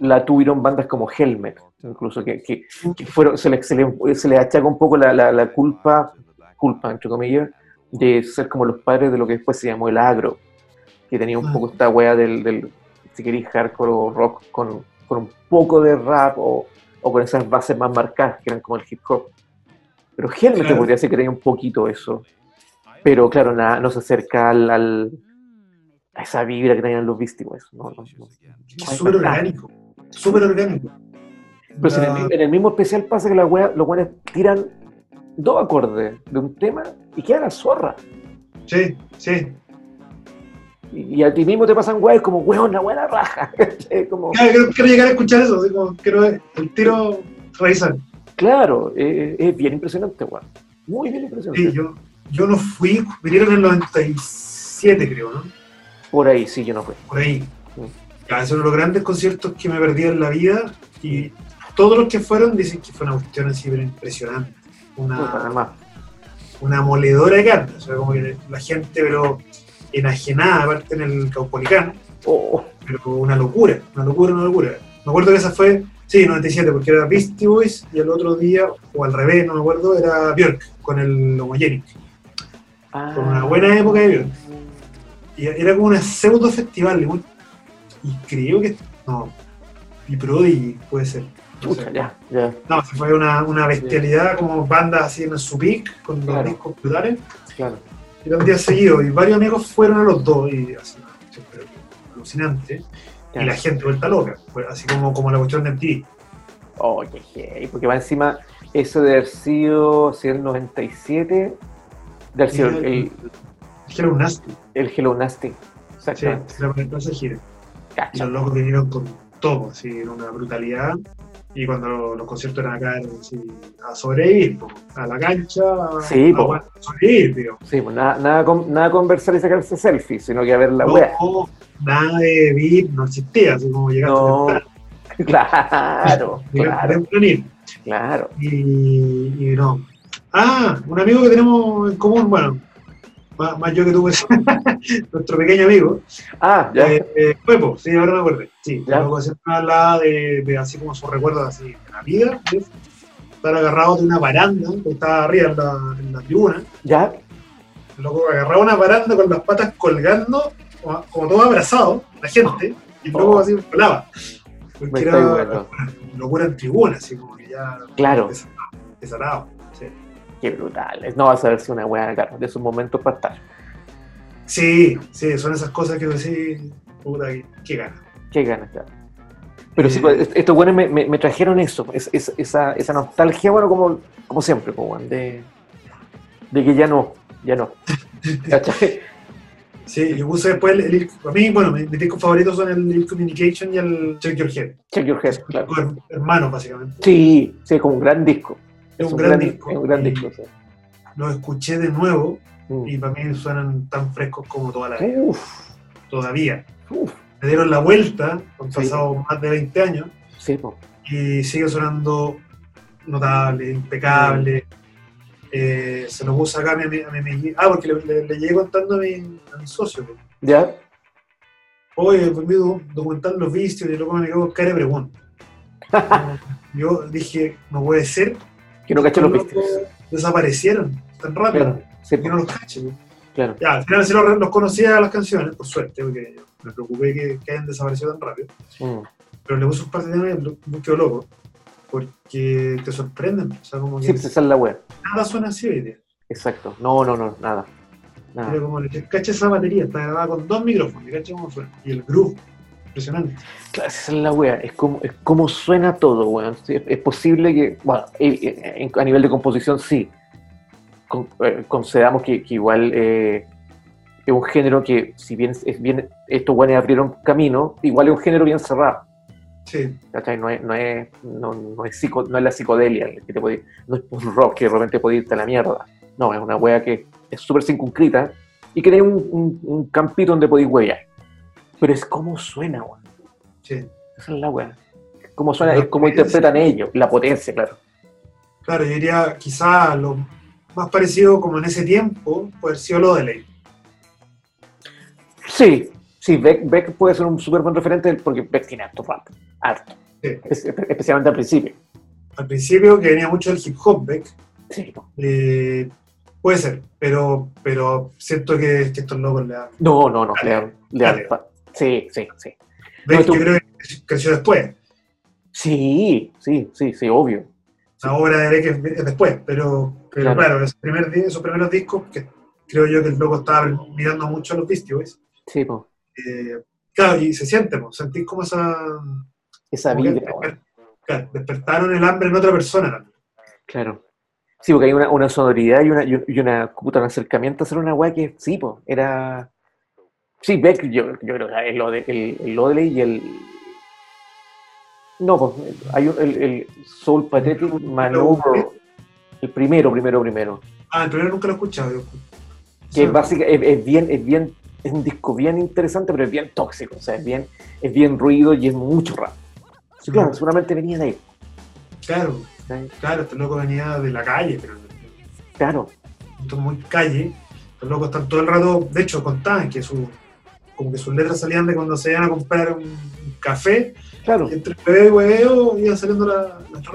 la tuvieron bandas como Helmet, incluso que, que, que fueron, se le, se le, se le achaca un poco la, la, la culpa, culpa, entre comillas, de ser como los padres de lo que después se llamó el agro, que tenía un poco esta wea del, del si queréis, hardcore o rock con, con un poco de rap o, o con esas bases más marcadas que eran como el hip hop. Pero Helmet te Claro. podría decir que tenía un poquito eso. Pero claro, nada, no se acerca al, al- a esa vibra que tenían los Beastie Boys. No, no, no. Es súper orgánico. Súper orgánico. Pero si en, el, en el mismo especial pasa que la wea- los buenos tiran dos acordes de un tema y queda la zorra. Sí, sí. Y, y a ti mismo te pasan weas como, weón, la buena raja. Como, Claro, quiero, quiero llegar a escuchar eso, así como quiero el tiro revisar. claro, eh, es bien impresionante, weón. Muy bien impresionante. Sí, yo, yo no fui, vinieron en el 97, creo, ¿no? Por ahí sí, yo no fui. Por ahí. Mm. Ya, esos son los grandes conciertos que me perdí en la vida y todos los que fueron dicen que fue una cuestión así pero impresionante. Una, una moledora de carne. O sea, como que la gente, pero enajenada, aparte en el Caupolicano, Oh, pero una locura, una locura, una locura. Me acuerdo que esa fue, sí, 97, porque era Beastie Boys y el otro día, o al revés, no me acuerdo, era Björk con el Homogenic. Ah. Con una buena época de Björk. Y era como una pseudo festival. igual. Y creo que. No. Y Prodigy puede ser. No. Chucha, ya, ya. No, fue una, una bestialidad como bandas así en su peak, con los Claro. discos brutales. Claro. Seguidos y varios amigos fueron a los dos y así, siempre alucinante. Y la gente vuelta loca, así como, como la cuestión de MTV. Oye, hey, porque va encima, eso de haber sido, si el 97, de haber sido el, el, que era un nasty. el Hello Nasty. Sí, Exactamente. para esa gira. Y Cacha. los locos vinieron con todo, así, era una brutalidad. Y cuando los, los conciertos eran acá, eran así, a sobrevivir, po, a la cancha, a, Sí, po. a sobrevivir, digo. Sí, pues nada, nada, con- nada conversar y sacarse selfies, sino que a ver la No, wea. nada de VIP no existía, así como llegaste No, temprano, Claro, claro, tempranito. claro. Y, y no. Ah, un amigo que tenemos en común, bueno, más, más yo que tú, pues, nuestro pequeño amigo, Ah, ya. eh, eh, Pepo, sí, ahora me acuerdo. Sí, luego siempre hablaba de, de así como sus recuerdos así de la vida, ¿ves? estar agarrado de una baranda, que estaba arriba en la, en la tribuna, Ya. loco agarraba una baranda con las patas colgando, como, como todo abrazado, la gente, y luego Oh. así volaba. Me Porque estoy era locura en tribuna, así como que ya Claro. sí. Qué brutal. No vas a ver si una wea, claro, de esos momentos para estar. Sí, sí, son esas cosas que decís, puta, qué, gana. Qué ganas, claro. Pero sí, Eh. pues, estos buenos me, me- me trajeron eso, es- es- esa, esa nostalgia, bueno, como, como siempre, pues, weón, de, de que ya no, ya no. Sí, yo puse después el, el- a mí, bueno, mis, mis discos favoritos son el Ill Communication y el Check Your Head. Check your head, claro. Her- Hermanos, básicamente. Sí, sí, como un gran disco. Es un gran disco. Es un gran disco, sí. Los escuché de nuevo Mm. y para mí suenan tan frescos como toda la vida, Uf, todavía. uf, Me dieron la vuelta, han Sí. pasado más de 20 años sí, y sigue sonando notable, impecable. Eh, se lo puse acá a mi, a mi- a mi- Ah, porque le, le- le llegué contando a mi, a mi socio. ¿Ya? Oye, pues mi do- documental Los Vicios y luego me quedó cara de pregunta. Yo dije, no puede ser Que no caché los locos desaparecieron tan rápido. Claro, sí, Que no los caché. pues. claro. Ya, al final sí los, los conocía las canciones, por suerte, porque yo me preocupé que, que hayan desaparecido tan rápido. Mm. Pero le puse un par de temas y lo- me quedó loco. Porque te sorprenden. O sea, como que Sí, pues esa es la wea. nada suena así hoy día. Exacto. No, no, no, nada. Nada. Pero como le cacha esa batería, está grabada con dos micrófonos, y cacha cómo suena. Y el groove, impresionante. Claro, esa es la wea, es como, es como suena todo, weón. Es, posible que, bueno, en- a nivel de composición sí. Con- eh, concedamos que, que igual eh, es un género que, si bien es bien, estos weones abrieron camino, igual es un género bien cerrado. Sí. No es, no es, no, no es, psico- no es la psicodelia, el que te puede- no es un rock que de repente puede irte a la mierda. No, es una wea que es súper circunscrita y que tiene un, un, un campito donde podéis huellar. Pero es como suena, weón. sí. Esa es la weá. Cómo suena, La es cómo interpretan ellos, la potencia, claro. Claro, yo diría quizá lo más parecido como en ese tiempo puede haber sido lo de ley. Sí, sí, Beck, Beck puede ser un súper buen referente porque Beck tiene harto rap, harto. Sí. Es- especialmente al principio. Al principio, que venía mucho el hip hop, Beck, Sí, eh, puede ser, pero, pero siento que, que estos locos le dan. No, no, no, le dan- Sí, sí, sí. Beck, tú- yo creo que creció después. Sí, sí, sí, sí, obvio. La obra de Beck es, es después, pero, pero Claro. claro, esos, primer, di- esos primeros discos, que creo yo que el loco estaba mirando mucho a los Beastie Boys. Sí, po. eh, claro, y se siente, pues, sentís como esa. Esa como que vibra, weón. desper- claro, despertaron el hambre en otra persona también. Claro. Sí, porque hay una, una sonoridad y una, y un- y una puta, un acercamiento a hacer una weá que sí, po, era. Sí, Beck, yo, yo creo que el, Ode- el, el Odeley y el. No, pues hay un- el, el Soul Pathetic Maneuver. El primero, primero, primero. Ah, el primero nunca lo he escuchado. Yo. Que Sí. es, básica, es, es bien, es bien, es un disco bien interesante, pero es bien tóxico. O sea, es bien, es bien ruido y es mucho rap. Sí, claro, seguramente venía de ahí. Claro, claro, este loco venía de la calle, pero Claro. esto es muy calle. Los locos están todo el rato, de hecho, contaban que su, como que sus letras salían de cuando se iban a comprar un café Claro. Y entre hueveo y hueveo iban saliendo las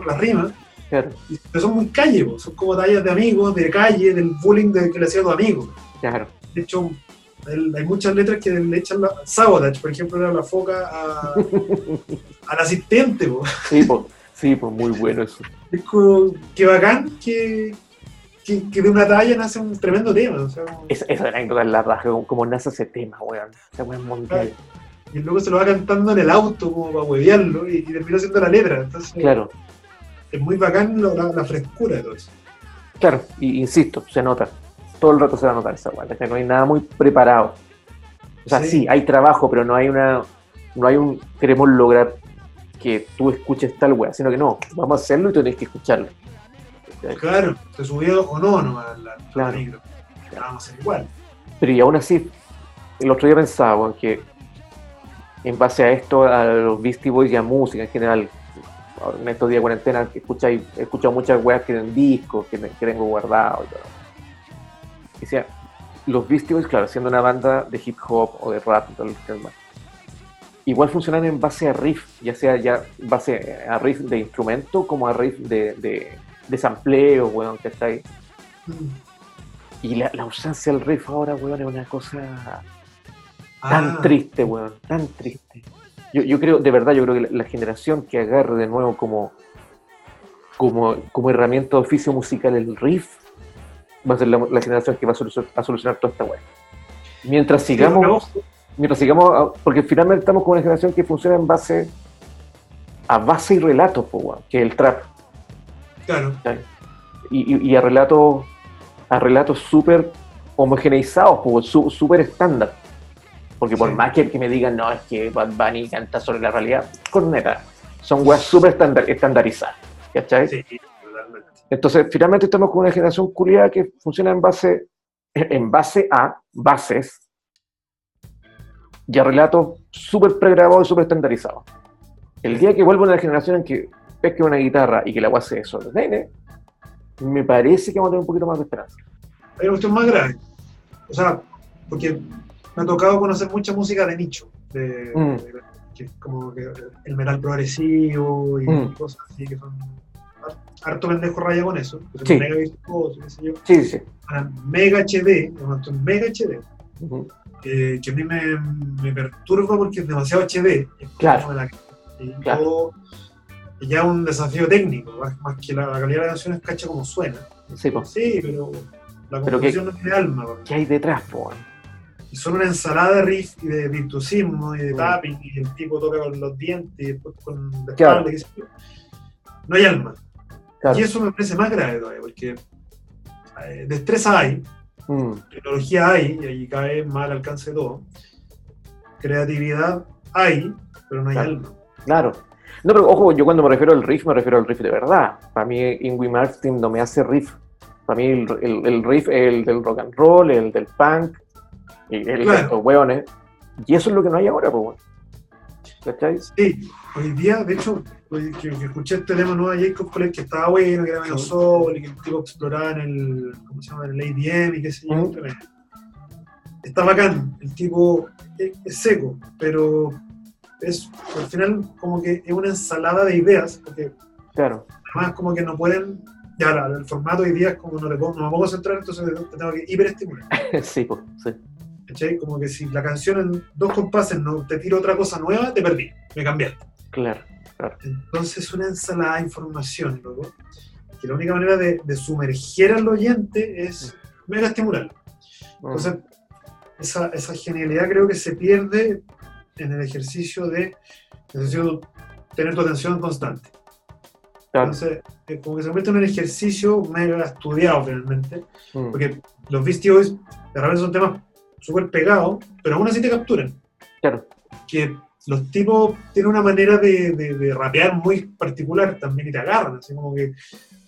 la, rimas. Claro. Y son muy calle, po. son como tallas de amigos, de calle, del bullying de, que le hacía a tu amigo. Claro. De hecho, el- hay muchas letras que le echan la sabotage, por ejemplo, era la foca a- al asistente. po. Sí, pues, sí, pues muy bueno eso. Es como, qué bacán que, que, que de una talla nace un tremendo tema. O sea, Esa, esa anécdota es la raja, como, como nace ese tema, weón. Esa weón mundial. y luego se lo va cantando en el auto como para huevearlo y, y termina siendo la letra. Entonces, Claro, es muy bacán lo- la, la frescura de todo eso. claro. Y insisto, se nota. Todo el rato se va a notar esa weón. No hay nada muy preparado. O sea, Sí. sí. hay trabajo, pero no hay una. No hay un. Queremos lograr que tú escuches tal weá, sino que no, vamos a hacerlo y tú tenés que escucharlo. Claro, se subió o no nomás la, la Claro. micro. Vamos a ser igual. Pero y aún así, el otro día pensaba que en base a esto, a los Beastie Boys y a música en general, en estos días de cuarentena, he escuchado muchas weas que en discos, que, tengo guardado y todo. Y decía, los Beastie Boys, claro, siendo una banda de hip hop o de rap y todo lo que demás, igual funcionan en base a riff, ya sea ya base a riff de instrumento como a riff de, de, de sampleo, weón, que está ahí. Mm. Y la, la ausencia del riff ahora, weón, es una cosa tan Ah, triste, weón, tan triste. Yo, yo creo, de verdad, yo creo que la, la generación que agarre de nuevo como, como, como herramienta de oficio musical el riff, va a ser la, la generación que va a solucionar, a solucionar toda esta weá. Mientras sigamos, mientras sigamos, a- porque finalmente estamos con una generación que funciona en base a base y relatos, po, weón, que es el trap. Claro. Y, y- y a relatos a relatos súper homogeneizados, pues, súper estándar. Porque por Sí. más que, que me digan, no, es que Bad Bunny canta sobre la realidad, con neta, son weas súper estándar, estandarizadas. ¿Cachai? Sí, totalmente. Entonces, finalmente estamos con una generación culiada que funciona en base, en base a bases y a relatos súper pregrabados y súper estandarizados. El día que vuelva una generación en que pesque una guitarra y que la agua eso, nene, me parece que vamos a tener un poquito más de esperanza. Hay una cuestión más grave. O sea, porque me ha tocado conocer mucha música de nicho. De, Mm. de- que es como que el metal progresivo y Mm. cosas así que son har- harto pendejo raya con eso. Sí. mega virtuosos, qué sé yo. Sí, sí. Para mega HD, mega HD, eh, que a mí me, me perturba porque es demasiado HD. Es Claro. la- y Claro. Ya un desafío técnico, más, más que la, la calidad de la canción es cacha como suena. Sí, pues. Sí, pero la composición no tiene alma. porque- ¿Qué hay detrás, po? Y son una ensalada de riff y de virtuosismo y de Mm. tapping y el tipo toca con los dientes y después con la Claro. espalda. No hay alma. Claro. Y eso me parece más grave todavía, porque eh, destreza hay, Mm, tecnología hay, y ahí cae más al alcance de todo. Creatividad hay, pero no hay Claro. alma. claro. No, pero ojo, yo cuando me refiero al riff, me refiero al riff de verdad. Para mí, Ingrid Martin no me hace riff. Para mí, el, el- el riff es el del rock and roll, el del punk, el, el de Claro. estos hueones. Y eso es lo que no hay ahora, pues, ¿Cachai? Sí, hoy día, de hecho, hoy que, que escuché este tema nuevo de Jacob Colette que estaba bueno, que era Sí. soul, y que el tipo exploraba en el, ¿cómo se llama? En el ADM y qué sé yo. Mm. tremendo. Está bacán, el tipo es, es seco, pero es al final como que es una ensalada de ideas, porque Claro. además como que no pueden, ya la- el formato día es como no, le pongo, no me a centrar, entonces te tengo que hiperestimular. sí, pues, sí. ¿cachai? Como que si la canción en dos compases no te tiro otra cosa nueva, te perdí, me cambiaste. Claro. Entonces una ensalada de información, loco, que la única manera de, de sumergir al oyente es mega. Mm, Entonces, esa, esa genialidad creo que se pierde en el ejercicio de necesito tener tu atención constante. claro. Entonces, eh, como que se convierte en un ejercicio mega estudiado finalmente, Mm, porque los Beastie Boys de repente son temas súper pegados, pero aún así te capturan. claro. que los tipos tienen una manera de, de- de rapear muy particular también y te agarran, así como que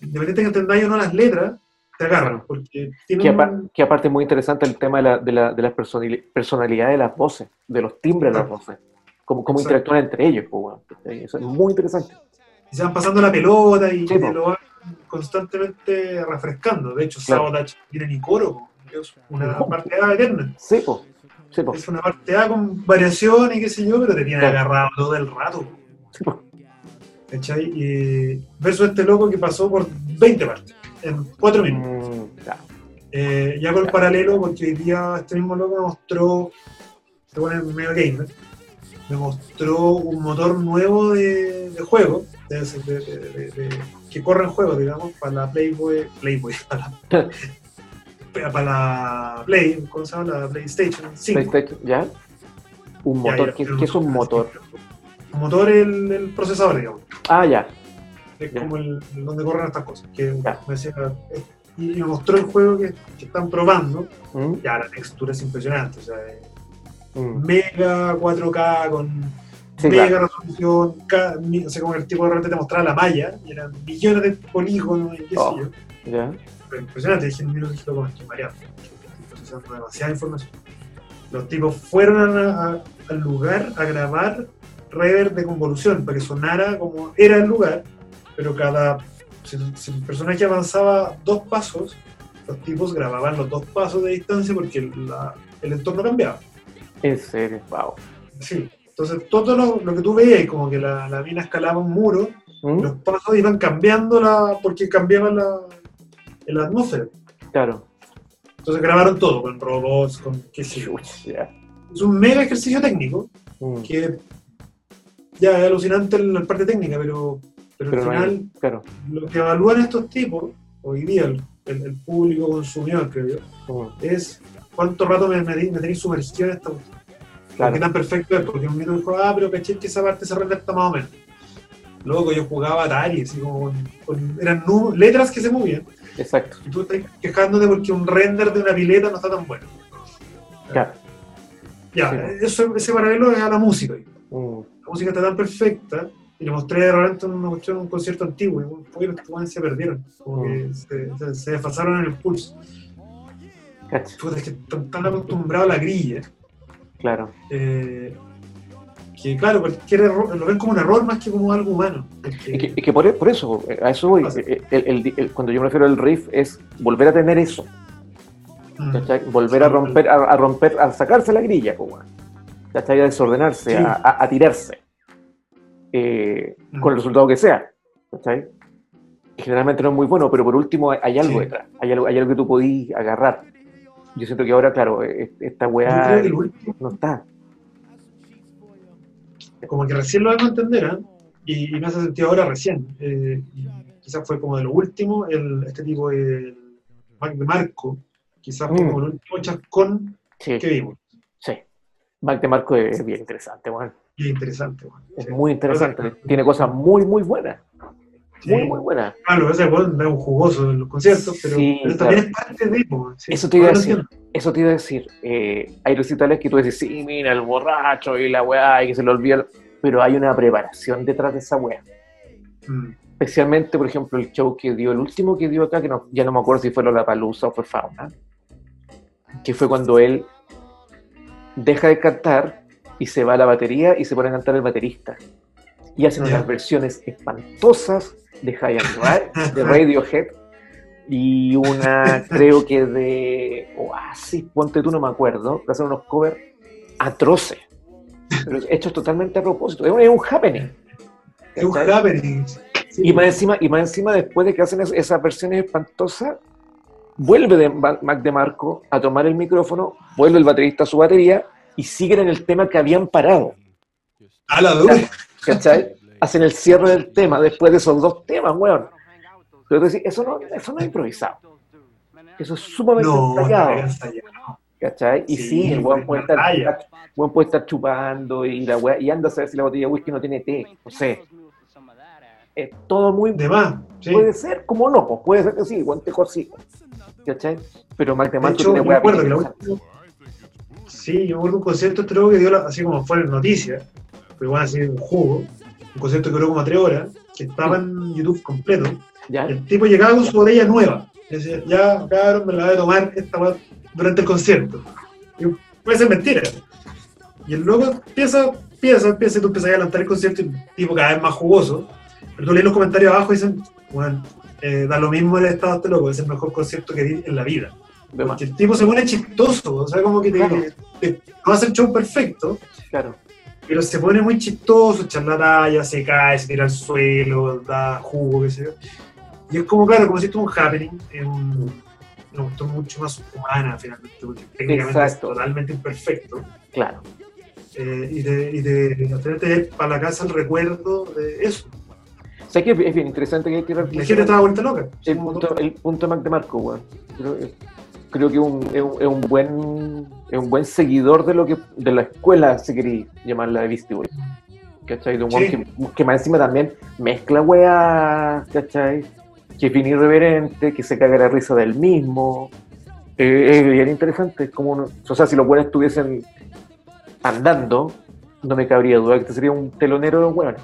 independientemente que entendáis o no las letras, te agarran, porque Que, tienen apa- un- que aparte es muy interesante el tema de la, de la, de la personali- personalidad de las voces, de los timbres de las voces, cómo, cómo interactúan entre ellos. pues, weón. Eso es muy interesante. y se van pasando la pelota y, Sí, po. lo van constantemente refrescando. De hecho, Claro. Sabotage tiene ni coro, po, es una parte A eterna. Sí, pues. Sí, po. Es una parte A con variación y qué sé yo, pero te tiene Claro. agarrado todo el rato. po. ¿Cachai? Y versus este loco que pasó por 20 partes en 4 minutos. Mm, ya. Eh, el paralelo, porque hoy día este mismo loco me mostró, se pone medio gamer, me mostró un motor nuevo de, de juego, de- que corre en juego, digamos, para la Playboy, Playboy, para la, para la Play, ¿cómo se llama? La PlayStation 5. PlayStation, ¿Ya? Un motor, ya, ¿qué, es un motor? Un motor el, el procesador, digamos. Ah, ya. Es como el, donde corren estas cosas. Que me decía, eh, y me mostró el juego que, que están probando. Mm, Ya, la textura es impresionante. O sea, es mm. mega 4K con Sí, mega claro. resolución. ca- mi- o sea, como el tipo de repente te mostraba la malla y eran millones de polígonos y qué sé Oh. yo. Ya. Pero impresionante. Dije, mira, dije, loco, me estoy mareando. Estoy procesando demasiada información. Los tipos fueron a- a- al lugar a grabar reverb de convolución para que sonara como era el lugar, pero cada. Si, si el personaje avanzaba dos pasos, los tipos grababan los dos pasos de distancia porque el, la- el entorno cambiaba. En serio, wow. Sí. Entonces, todo lo, lo que tú veías, como que la, la mina escalaba un muro, Mm, los pasos iban cambiando la, porque cambiaba la, la atmósfera. Claro. Entonces grabaron todo, con robots, con qué sé yo. Es un mega ejercicio técnico, Mm, que ya es alucinante la parte técnica, pero, pero, Pero al final claro. lo que evalúan estos tipos, hoy día el, el- el público consumidor, creo yo, es cuánto rato me, me, me tenéis sumergido en esta cuestión. claro. Qué tan perfecto es, porque un minuto dijo, ah, pero caché que esa parte se retracta más o menos. Luego yo jugaba Atari, así como con, con- eran letras que se movían, Exacto. y tú estás quejándote porque un render de una pileta no está tan bueno. Claro. Ya, Sí. eso, ese paralelo es a la música. Mm, La música está tan perfecta, y le mostré de repente una cuestión, un concierto antiguo, y estos weones se perdieron, como que se, se- se desfasaron en el pulso. Puta, es que están tan acostumbrados a la grilla, Claro. eh, que claro, cualquier error, lo ven como un error más que como algo humano. Porque- Es que, es que por, por eso, a eso voy. Eh, el- el- el- cuando yo me refiero al riff es volver a tener eso. Mm. Volver a romper, a, a romper, a sacarse la grilla, como, ¿cachai? A desordenarse, Sí. a, a- a tirarse. Eh, Mm. con el resultado que sea. generalmente no es muy bueno, pero por último hay, algo Sí. detrás. Hay algo, hay algo que tú podís agarrar. Yo siento que ahora, claro, eh, esta Yo weá no está. como que recién lo a entender, ¿eh? y, y me hace sentido ahora recién. Eh, quizás fue como de lo último, el, este tipo de de Marco, quizás fue Mm. como el último chascón Sí, que vimos. sí. Mac de Marco es bien interesante, weón. Y es interesante. Es Sí. muy interesante. Pero- Tiene cosas muy, muy buenas. Sí. Muy, muy buenas. Claro, ese weón es un jugoso en los conciertos, pero, Sí, pero también es parte de. Eso te iba a lo decir. Eso te iba a decir. eh, hay recitales que tú dices, sí, mira, el borracho y la weá, y que se le olvida. lo-". Pero hay una preparación detrás de esa weá. Mm. Especialmente, por ejemplo, el show que dio, el último que dio acá, que no, ya no me acuerdo si fue Lollapalooza o fue Fauna, que fue cuando él deja de cantar y se va a la batería y se pone a cantar el baterista. Y hacen Ya. unas versiones espantosas de High and de Radiohead, y una, creo que de Oasis, ponte tú, no me acuerdo, que hacen unos covers atroces, pero hechos totalmente a propósito. Es un, es un happening. Es un happening. Sí, Y más encima, y más encima después de que hacen es- esas versiones espantosas, vuelve de Ma- Mac de Marco a tomar el micrófono, vuelve el baterista a su batería y siguen en el tema que habían parado. A la dura. ¿Cachai? Hacen el cierre del tema después de esos dos temas, weón. Pero decís, eso no, eso no es improvisado. Eso es sumamente No, ensayado. ensayado. ¿Cachai? Y Sí, sí, el weón puede estar, weón puede estar chupando y la weá, y anda a saber si la botella de whisky no tiene té. No sé. Es todo muy De más. Sí. Puede ser, como no, pues puede ser que sí, guante sí. ¿Cachai? Pero hecho, tiene weá Sí, yo me acuerdo de un concierto este que dio, la- así como fue en noticias, pero igual así un jugo, un concierto que duró como tres horas, que estaba en YouTube completo. ¿Ya? El tipo llegaba con su botella nueva. Y decía, ya, cabrón, me la voy a tomar esta durante el concierto. Y puede ser mentira. Y el loco empieza, empieza, empieza, y tú empiezas a adelantar el concierto y tipo cada vez más jugoso. Pero tú lees los comentarios abajo y dicen, bueno, eh, da lo mismo el estado de este loco, es el mejor concierto que di en la vida. De Porque el tipo se pone chistoso, o sea, como que te, Claro. te- no hace el show perfecto, claro. pero se pone muy chistoso, echar la talla, se cae, se tira al suelo, da jugo, qué sé yo. Y es como, claro, como si esto un happening, en una cuestión mucho más humana, finalmente, porque técnicamente Exacto. es totalmente imperfecto. Claro. Eh, y de, y de ir para la casa el recuerdo de eso. O sea que es bien interesante que hay que La gente estaba vuelta loca. El punto, el punto Mac de Marco, weón. Creo, que un- es, un, es un buen es un buen seguidor de lo que de la escuela, si queréis llamarla de Beastie Boys. ¿Cachai? De un Sí. que, que más encima también mezcla weá, ¿cachai? Que es bien irreverente, que se caga la risa del mismo. Eh, es bien interesante. Es como o sea, si los buenos estuviesen andando, no me cabría duda que este sería un telonero de los.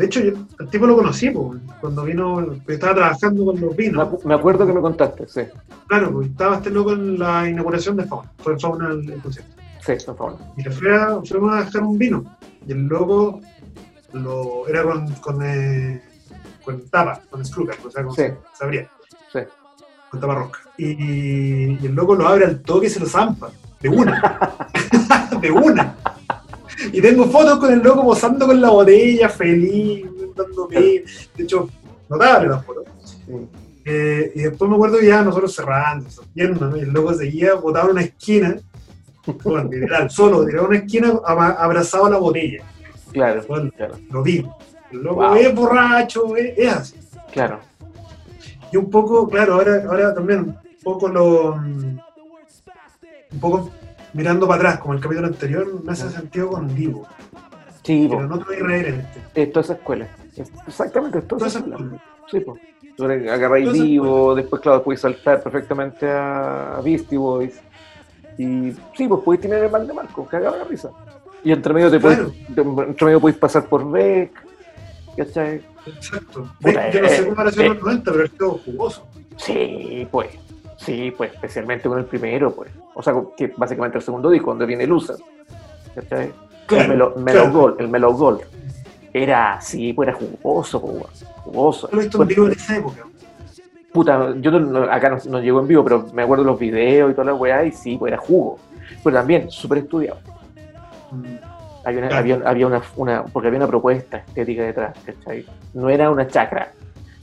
De hecho, yo, el tipo lo conocí, cuando vino, estaba trabajando con los vinos. me acuerdo que me contaste, sí. Claro, pues, estaba este loco en la inauguración de Fauna. Fue en Fauna el, el concierto. Sí, favor. Y le fui a, fuimos a dejar un vino. Y el loco lo, era con, con, eh, con tapa, con scruca, o sea, con Sí. sabría, Sí. con tapa rosca. Y, y el loco lo abre al toque y se lo zampa. De una. de una. Y tengo fotos con el loco posando con la botella, feliz, dando. De hecho, notable las fotos. Eh, y después me acuerdo que ya nosotros cerrando, ¿no? y el loco seguía botado en una esquina, bueno, literal, solo, tirado en una esquina, abrazado a la botella. Claro, Bueno, claro, lo vi. El loco Wow. es borracho, es, es así. claro. Y un poco, claro, ahora, ahora también, un poco lo. mm, Un poco mirando para atrás, como el capítulo anterior, me hace sentido con Divo, Sí, po, pero no todo irreverente. es toda esa escuela. Es- Exactamente, es toda esa escuela. Sí, eres- agarráis vivo, después, claro, puedes saltar perfectamente a, Beastie Boys. Y sí, pues puedes tener el mal de Marco, cagaba la risa. Y entre medio te Claro. puedes, de- entre medio puedes pasar por Beck, ¿cachai? Exacto. Puta, Yo no eh, sé cómo era eh. en los 90, pero es todo jugoso. Sí, pues. Sí, pues, especialmente con el primero, pues. O sea, que básicamente el segundo disco, donde viene Loser. ¿Cachai? el Melo, claro. Gold, el Mellow Gold. Era, sí, pues era jugoso, pues, jugoso. Lo visto en vivo en esa época. Puta, yo no- acá no, no llegó en vivo, pero me acuerdo los videos y toda la weá, y sí, pues era jugo. Pero también súper estudiado. Mm, Había una, Claro. había, había una, una- porque había una propuesta estética detrás, ¿cachai? No era una chacra,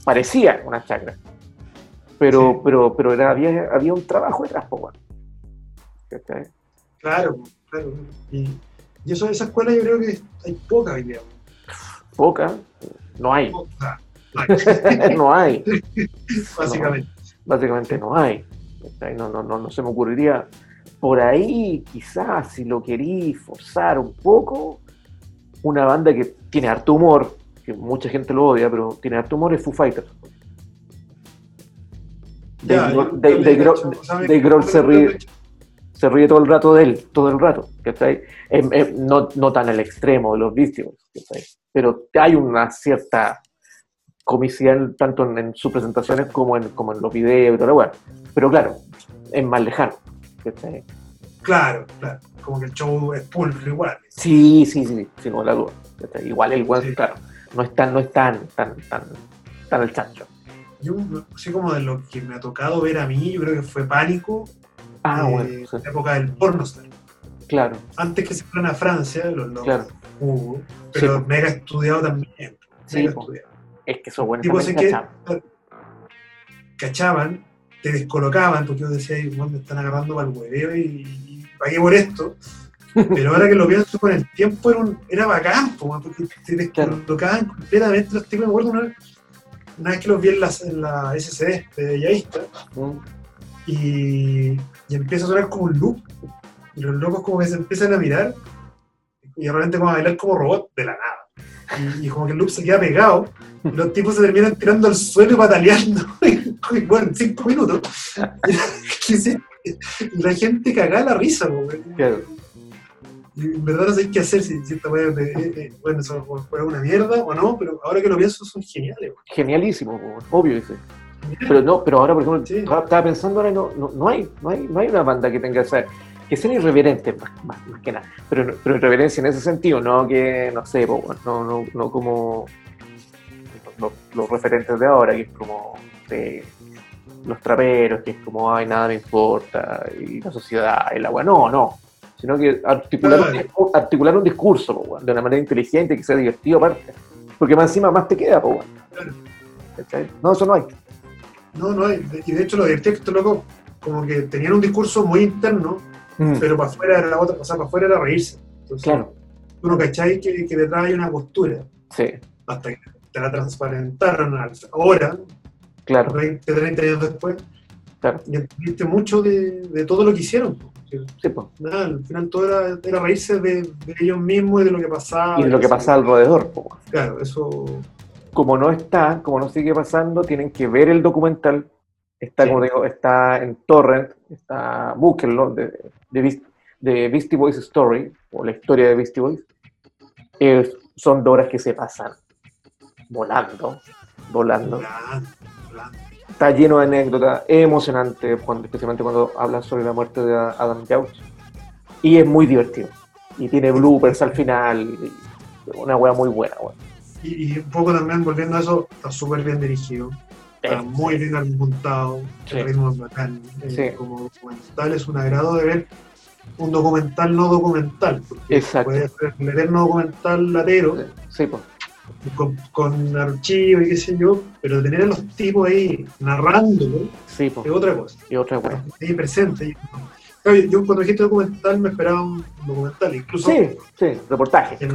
parecía una chacra. Pero, Sí. pero, pero era, había, había un trabajo detrás. ¿Cachai? Claro, claro. Y, y eso de esa escuela yo creo que hay poca hoy día. Poca, no hay. No hay, no básicamente. básicamente no hay. No, no, no, no se me ocurriría. Por ahí, quizás, si lo querí forzar un poco, una banda que tiene harto humor, que mucha gente lo odia, pero tiene harto humor, es Foo Fighters. Dave Grohl se lo ríe, se ríe todo el rato de él, todo el rato, ¿cachai? Em- em, no, no tan al extremo de los ¿cachai? Pero hay una cierta comicidad tanto en, en sus presentaciones como en, como en los videos y la weá. Pero claro, es más lejano, ¿cachai? Claro, claro. Como que el show es pulcro igual. Sí, sí, sí, sin ninguna duda. ¿cachai? Igual el weón, Sí. claro, no es tan, no es tan, tan, tan, tan el chancho. Yo, así como de lo que me ha tocado ver a mí, yo creo que fue pánico. Ah, eh, bueno, sí, la época del pornostar. claro, Antes que se fueran a Francia, los locos claro. hubo, pero Sí, mega estudiado también. Sí, mega estudiado. Es que esos buenos Tipo, que cachan. cachaban, te descolocaban, porque yo decía, "Ay, weón, me están agarrando para el hueveo y, y pagué por esto. Pero ahora que lo pienso con el tiempo era, un- era bacán, porque te descolocaban completamente los tipos. Me acuerdo una, una vez que los vi en la, en la SCD de Bellavista Mm. y, y empieza a sonar como un loop. Y los locos como que se empiezan a mirar y de repente como a bailar como robot de la nada. Y, y como que el loop se queda pegado y los tipos se terminan tirando al suelo y pataleando. Y bueno, en cinco minutos. Y, la gente cagaba la risa. Claro. Y en verdad no sé qué hacer si, si esta de- eh, eh, bueno, eso fue una mierda o no, pero ahora que lo pienso son geniales. Genialísimo, obvio ese. Pero no, pero ahora, por ejemplo, Sí. estaba pensando ahora, no, no, no hay, no hay, no hay una banda que tenga esa, que sean irreverentes más, más, más que nada, pero, pero irreverencia en ese sentido, no que, no sé, po, no, no, no como los, los referentes de ahora, que es como eh, los traperos, que es como, ay, nada me importa, y la sociedad, el agua, no, no, sino que articular, un, discu- articular un discurso, po, de una manera inteligente, que sea divertido aparte. Porque más encima más te queda. No, eso no hay. No, no hay. Y de hecho lo divertido es que estos locos como que tenían un discurso muy interno, pero para afuera era otra, o sea, para afuera era reírse. Entonces, Claro, tú no cacháis que, que detrás hay una postura, sí, hasta que te la transparentaron ahora, claro, 20, 30 años después, claro. y entendiste mucho de, de todo lo que hicieron. po. Sí, po. Nada, al final todo era, era reírse de, de ellos mismos y de lo que pasaba. Y de lo que pasa alrededor, po. Claro, eso. como no está, como no sigue pasando, tienen que ver el documental. Está, Sí. como digo, está en Torrent, está, búsquenlo, de, de, de Beastie Boys Story, o la historia de Beastie Boys. Eh, son dos horas que se pasan volando, volando. Volando, volando. Está lleno de anécdotas, es emocionante, cuando, especialmente cuando habla sobre la muerte de Adam Jauch. Y es muy divertido. Y tiene bloopers al final, una wea muy buena, wea. Y, y un poco también volviendo a eso, está súper bien dirigido. Está muy bien montado, Sí. el ritmo es bacán. eh, Sí. Como documental es un agrado de ver un documental no documental. Exacto. Puede ser el eterno documental latero, Sí, pues. Con, con archivo y qué sé yo, pero tener a los tipos ahí narrándolo Sí, es otra cosa. Y otra wea. Ahí presente. Claro, yo cuando dijiste documental me esperaba un documental, incluso Sí, sí, reportaje. el,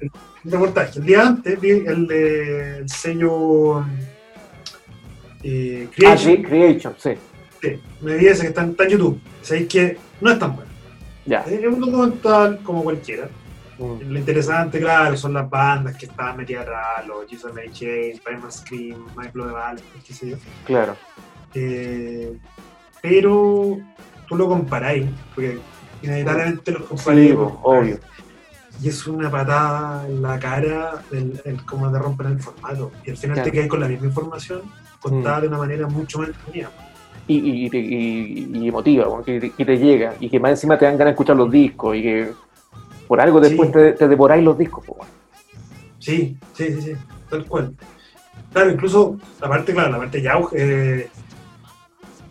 el- el reportaje. El día antes vi el de el sello eh, Ah, Creation. Cre- Creation, sí. Sí, me vi ese que está en, está en YouTube. Sabéis que no es tan bueno. Ya. Es un documental como cualquiera. Mm, Lo interesante, claro, son las bandas que estaban metidas atrás, los Jesus Chain, Primal Scream, My Blood Valve, qué sé yo. Claro. Eh, pero tú lo comparáis, porque inevitablemente los Sí, comparáis. pues, obvio. Y es una patada en la cara del, el, como de romper el formato. Y al final Claro. te quedas con la misma información contada de una manera mucho más entretenida. Y, y, y, y- y emotiva, como que, te- que te llega. Y que más encima te dan ganas de escuchar los discos. Y que por algo después Sí. te, te devoráis los discos. bueno. Sí, sí, sí, sí, tal cual. Claro, incluso la parte, claro, la parte Yauch eh,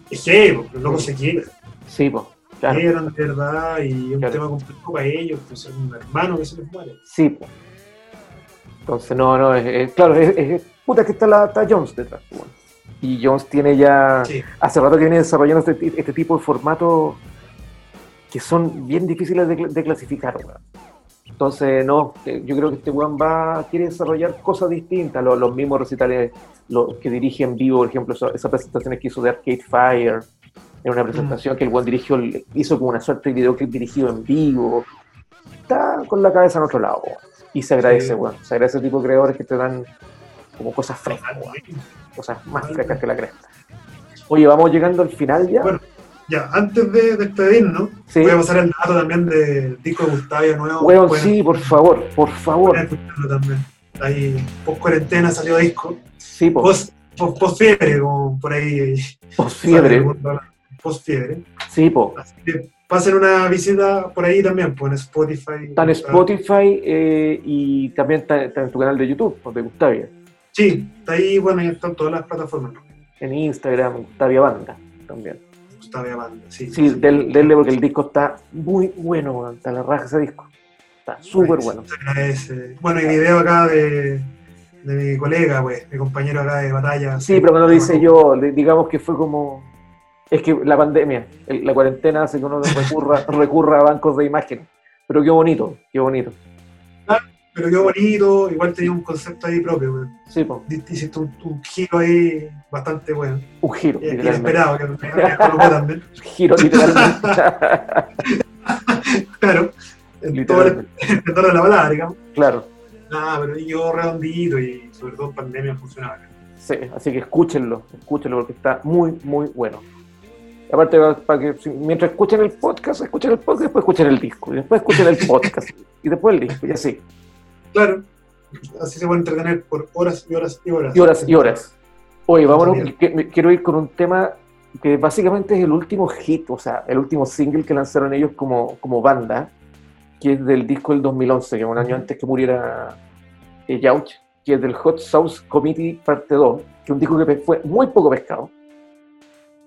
es que porque luego se quiere. Sí, pues. Claro. De verdad y es un Claro. tema complejo para ellos, pues es un hermano que se les muere. Sí, pues. Entonces, no, no, es, es- claro, es, es- puta que está, la, está Jones detrás. bueno. Y Jones tiene ya. Sí, hace rato que viene desarrollando este, este tipo de formatos que son bien difíciles de, de clasificar, weón. Entonces, no, yo creo que este weón va, quiere desarrollar cosas distintas, los, los mismos recitales los que dirige en vivo, por ejemplo, esa- esas presentaciones que hizo de Arcade Fire, en una presentación que el weón dirigió, hizo como una suerte de videoclip dirigido en vivo. Está con la cabeza en otro lado, weón. Y se agradece, Sí. weón. Se agradece ese tipo de creadores que te dan como cosas frescas, weón. Cosas más frescas que la cresta. Oye, vamos llegando al final ya. Bueno, Ya, antes de despedirnos, Sí. voy a pasar el dato también del disco de Gustavia nuevo. Pueden- sí, por favor, por favor. también. Ahí, post cuarentena salió disco. Sí, po, Post, post, post fiebre, como por ahí. post fiebre. Post fiebre. Sí, po. Así que pasen una visita por ahí también, pues en Spotify. Está en Spotify eh, y también está, está en tu canal de YouTube, de Gustavia. Sí, está ahí, bueno, y están todas las plataformas. En Instagram, Gustavia Banda también. Gustavia Banda, sí. Sí, del, denle porque el disco está muy bueno. Está la raja ese disco. Está súper bueno. Se agradece. Bueno, y video acá de, de mi colega, pues, mi compañero acá de batalla. Sí, pero no lo dice yo, digamos que fue como... Es que la pandemia, la cuarentena hace que uno recurra, recurra a bancos de imágenes. Pero qué bonito, qué bonito. Pero quedó bonito, igual tenía un concepto ahí propio, pues. Sí, po. Hiciste un, un giro ahí bastante bueno. un giro, literalmente. inesperado, que colocó también. Giro, literalmente. Claro, en todo el de la balada, digamos. Claro. Nada, pero yo redondito y sobre todo en pandemia funcionaba. Sí, así que escúchenlo, escúchenlo porque está muy, muy bueno. Y aparte, para que mientras escuchen el podcast, escuchen el podcast, después escuchen el disco, y después escuchen el podcast, y después el disco, y así. Claro, así se puede entretener por horas y horas y horas. Y horas y horas. Oye, vámonos, que- quiero ir con un tema que básicamente es el último hit, o sea, el último single que lanzaron ellos como, como banda, que es del disco del 2011, que es un año antes que muriera eh, Yauch, que es del Hot Sauce Committee Parte 2, que es un disco que fue muy poco pescado,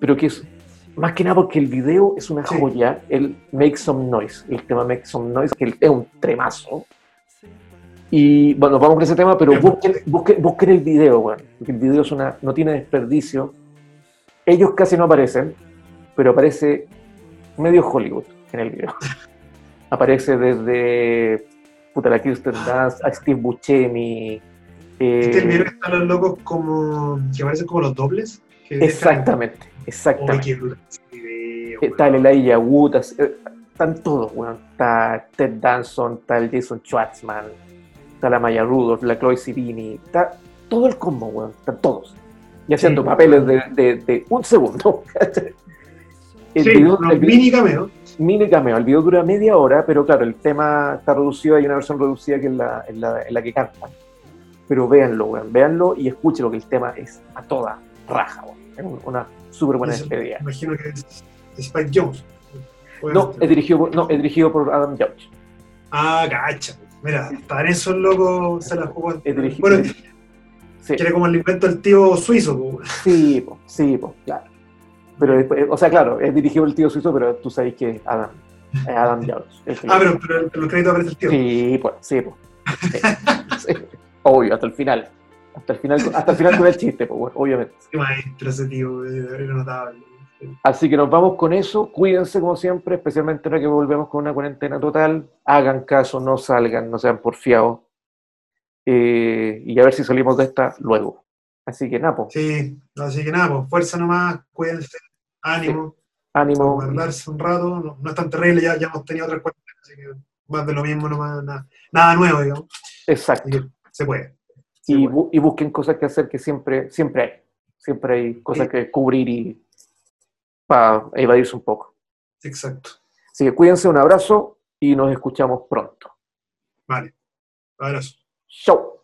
pero que es Más que nada porque el video es una Sí. joya, el Make Some Noise, el tema Make Some Noise, que es un tremazo. Y bueno, vamos con ese tema, pero busquen, busquen, busquen el video, bueno, porque el video es una, no tiene desperdicio. Ellos casi no aparecen, pero aparece medio Hollywood en el video. Aparece desde puta, la Kirsten Dunst, a Steve Buscemi. eh, ¿Viste el video están los locos como. que parecen como los dobles? Que exactamente, exactamente. ese video, Está el Elijah Wood, eh, están todos, weón. Está Ted Danson, está el Jason Schwartzman, está la Maya Rudolph, la Chloe Sevigny, está todo el combo, weón. Están todos. Y haciendo Sí. papeles de, de- de un segundo. el Sí, video, el video- mini cameo. mini cameo. El video dura media hora, pero claro, el tema está reducido. Hay una versión reducida que es la, en la, en la que cantan. Pero véanlo, weón. Véanlo y escúchenlo, que el tema es a toda raja, weón. Es un- una súper buena despedida. Imagino que es Spike Jones. No, es dirigido, por- no, es dirigido por Adam Judge. Ah, cacha. Mira, hasta en esos locos se la jugó. Bueno, sí, quiere como el invento del tío suizo. po. sí, po, sí, po, claro. Pero después, o sea, claro, es dirigido el tío suizo, pero tú sabes que es Adam, es Adam el que- Ah, pero, pero los créditos aparece el tío. Sí, pues, sí, pues. Sí, sí. Obvio, hasta el final. Hasta el final, hasta el final con el chiste, pues, obviamente. Qué maestro ese tío, eh, era notable. Así que nos vamos con eso. Cuídense como siempre, especialmente ahora que volvemos con una cuarentena total. Hagan caso, no salgan, no sean porfiados. Eh, y a ver si salimos de esta luego. Así que pues, Sí, así que pues fuerza nomás, cuídense, ánimo, ánimo. guardarse un rato, no, no es tan terrible, ya, ya hemos tenido otras cuentas, así que más de lo mismo, nomás, nada, nada nuevo, digamos, Exacto. se puede. se Y, puede. bu- y busquen cosas que hacer que siempre, siempre hay. Siempre hay cosas Sí. que cubrir y para evadirse un poco. Exacto. Así que cuídense, un abrazo y nos escuchamos pronto. Vale. Abrazo. Chau.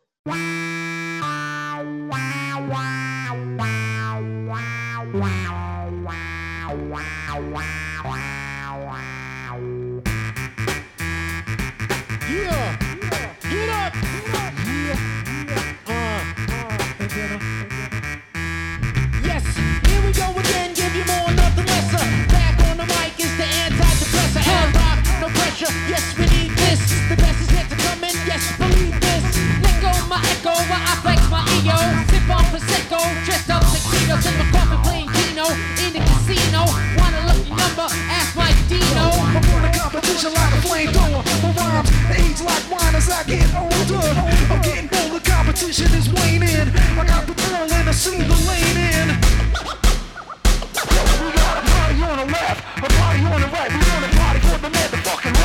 Pressure. Yes, we need this. The best is yet to come in. Yes, believe this. Let go my echo, while I flex my ego. Sip on prosecco, dressed up tuxedos in my coffin playing Keno in the casino. Want a lucky number? Ask my Dino. I'm on a competition like a flamethrower. My rhymes age like wine as I get older. I'm getting bolder, competition is waning. I got the ball and I see the lane in. We got a party on the left, a party on the right. We want a party for the motherfucking right to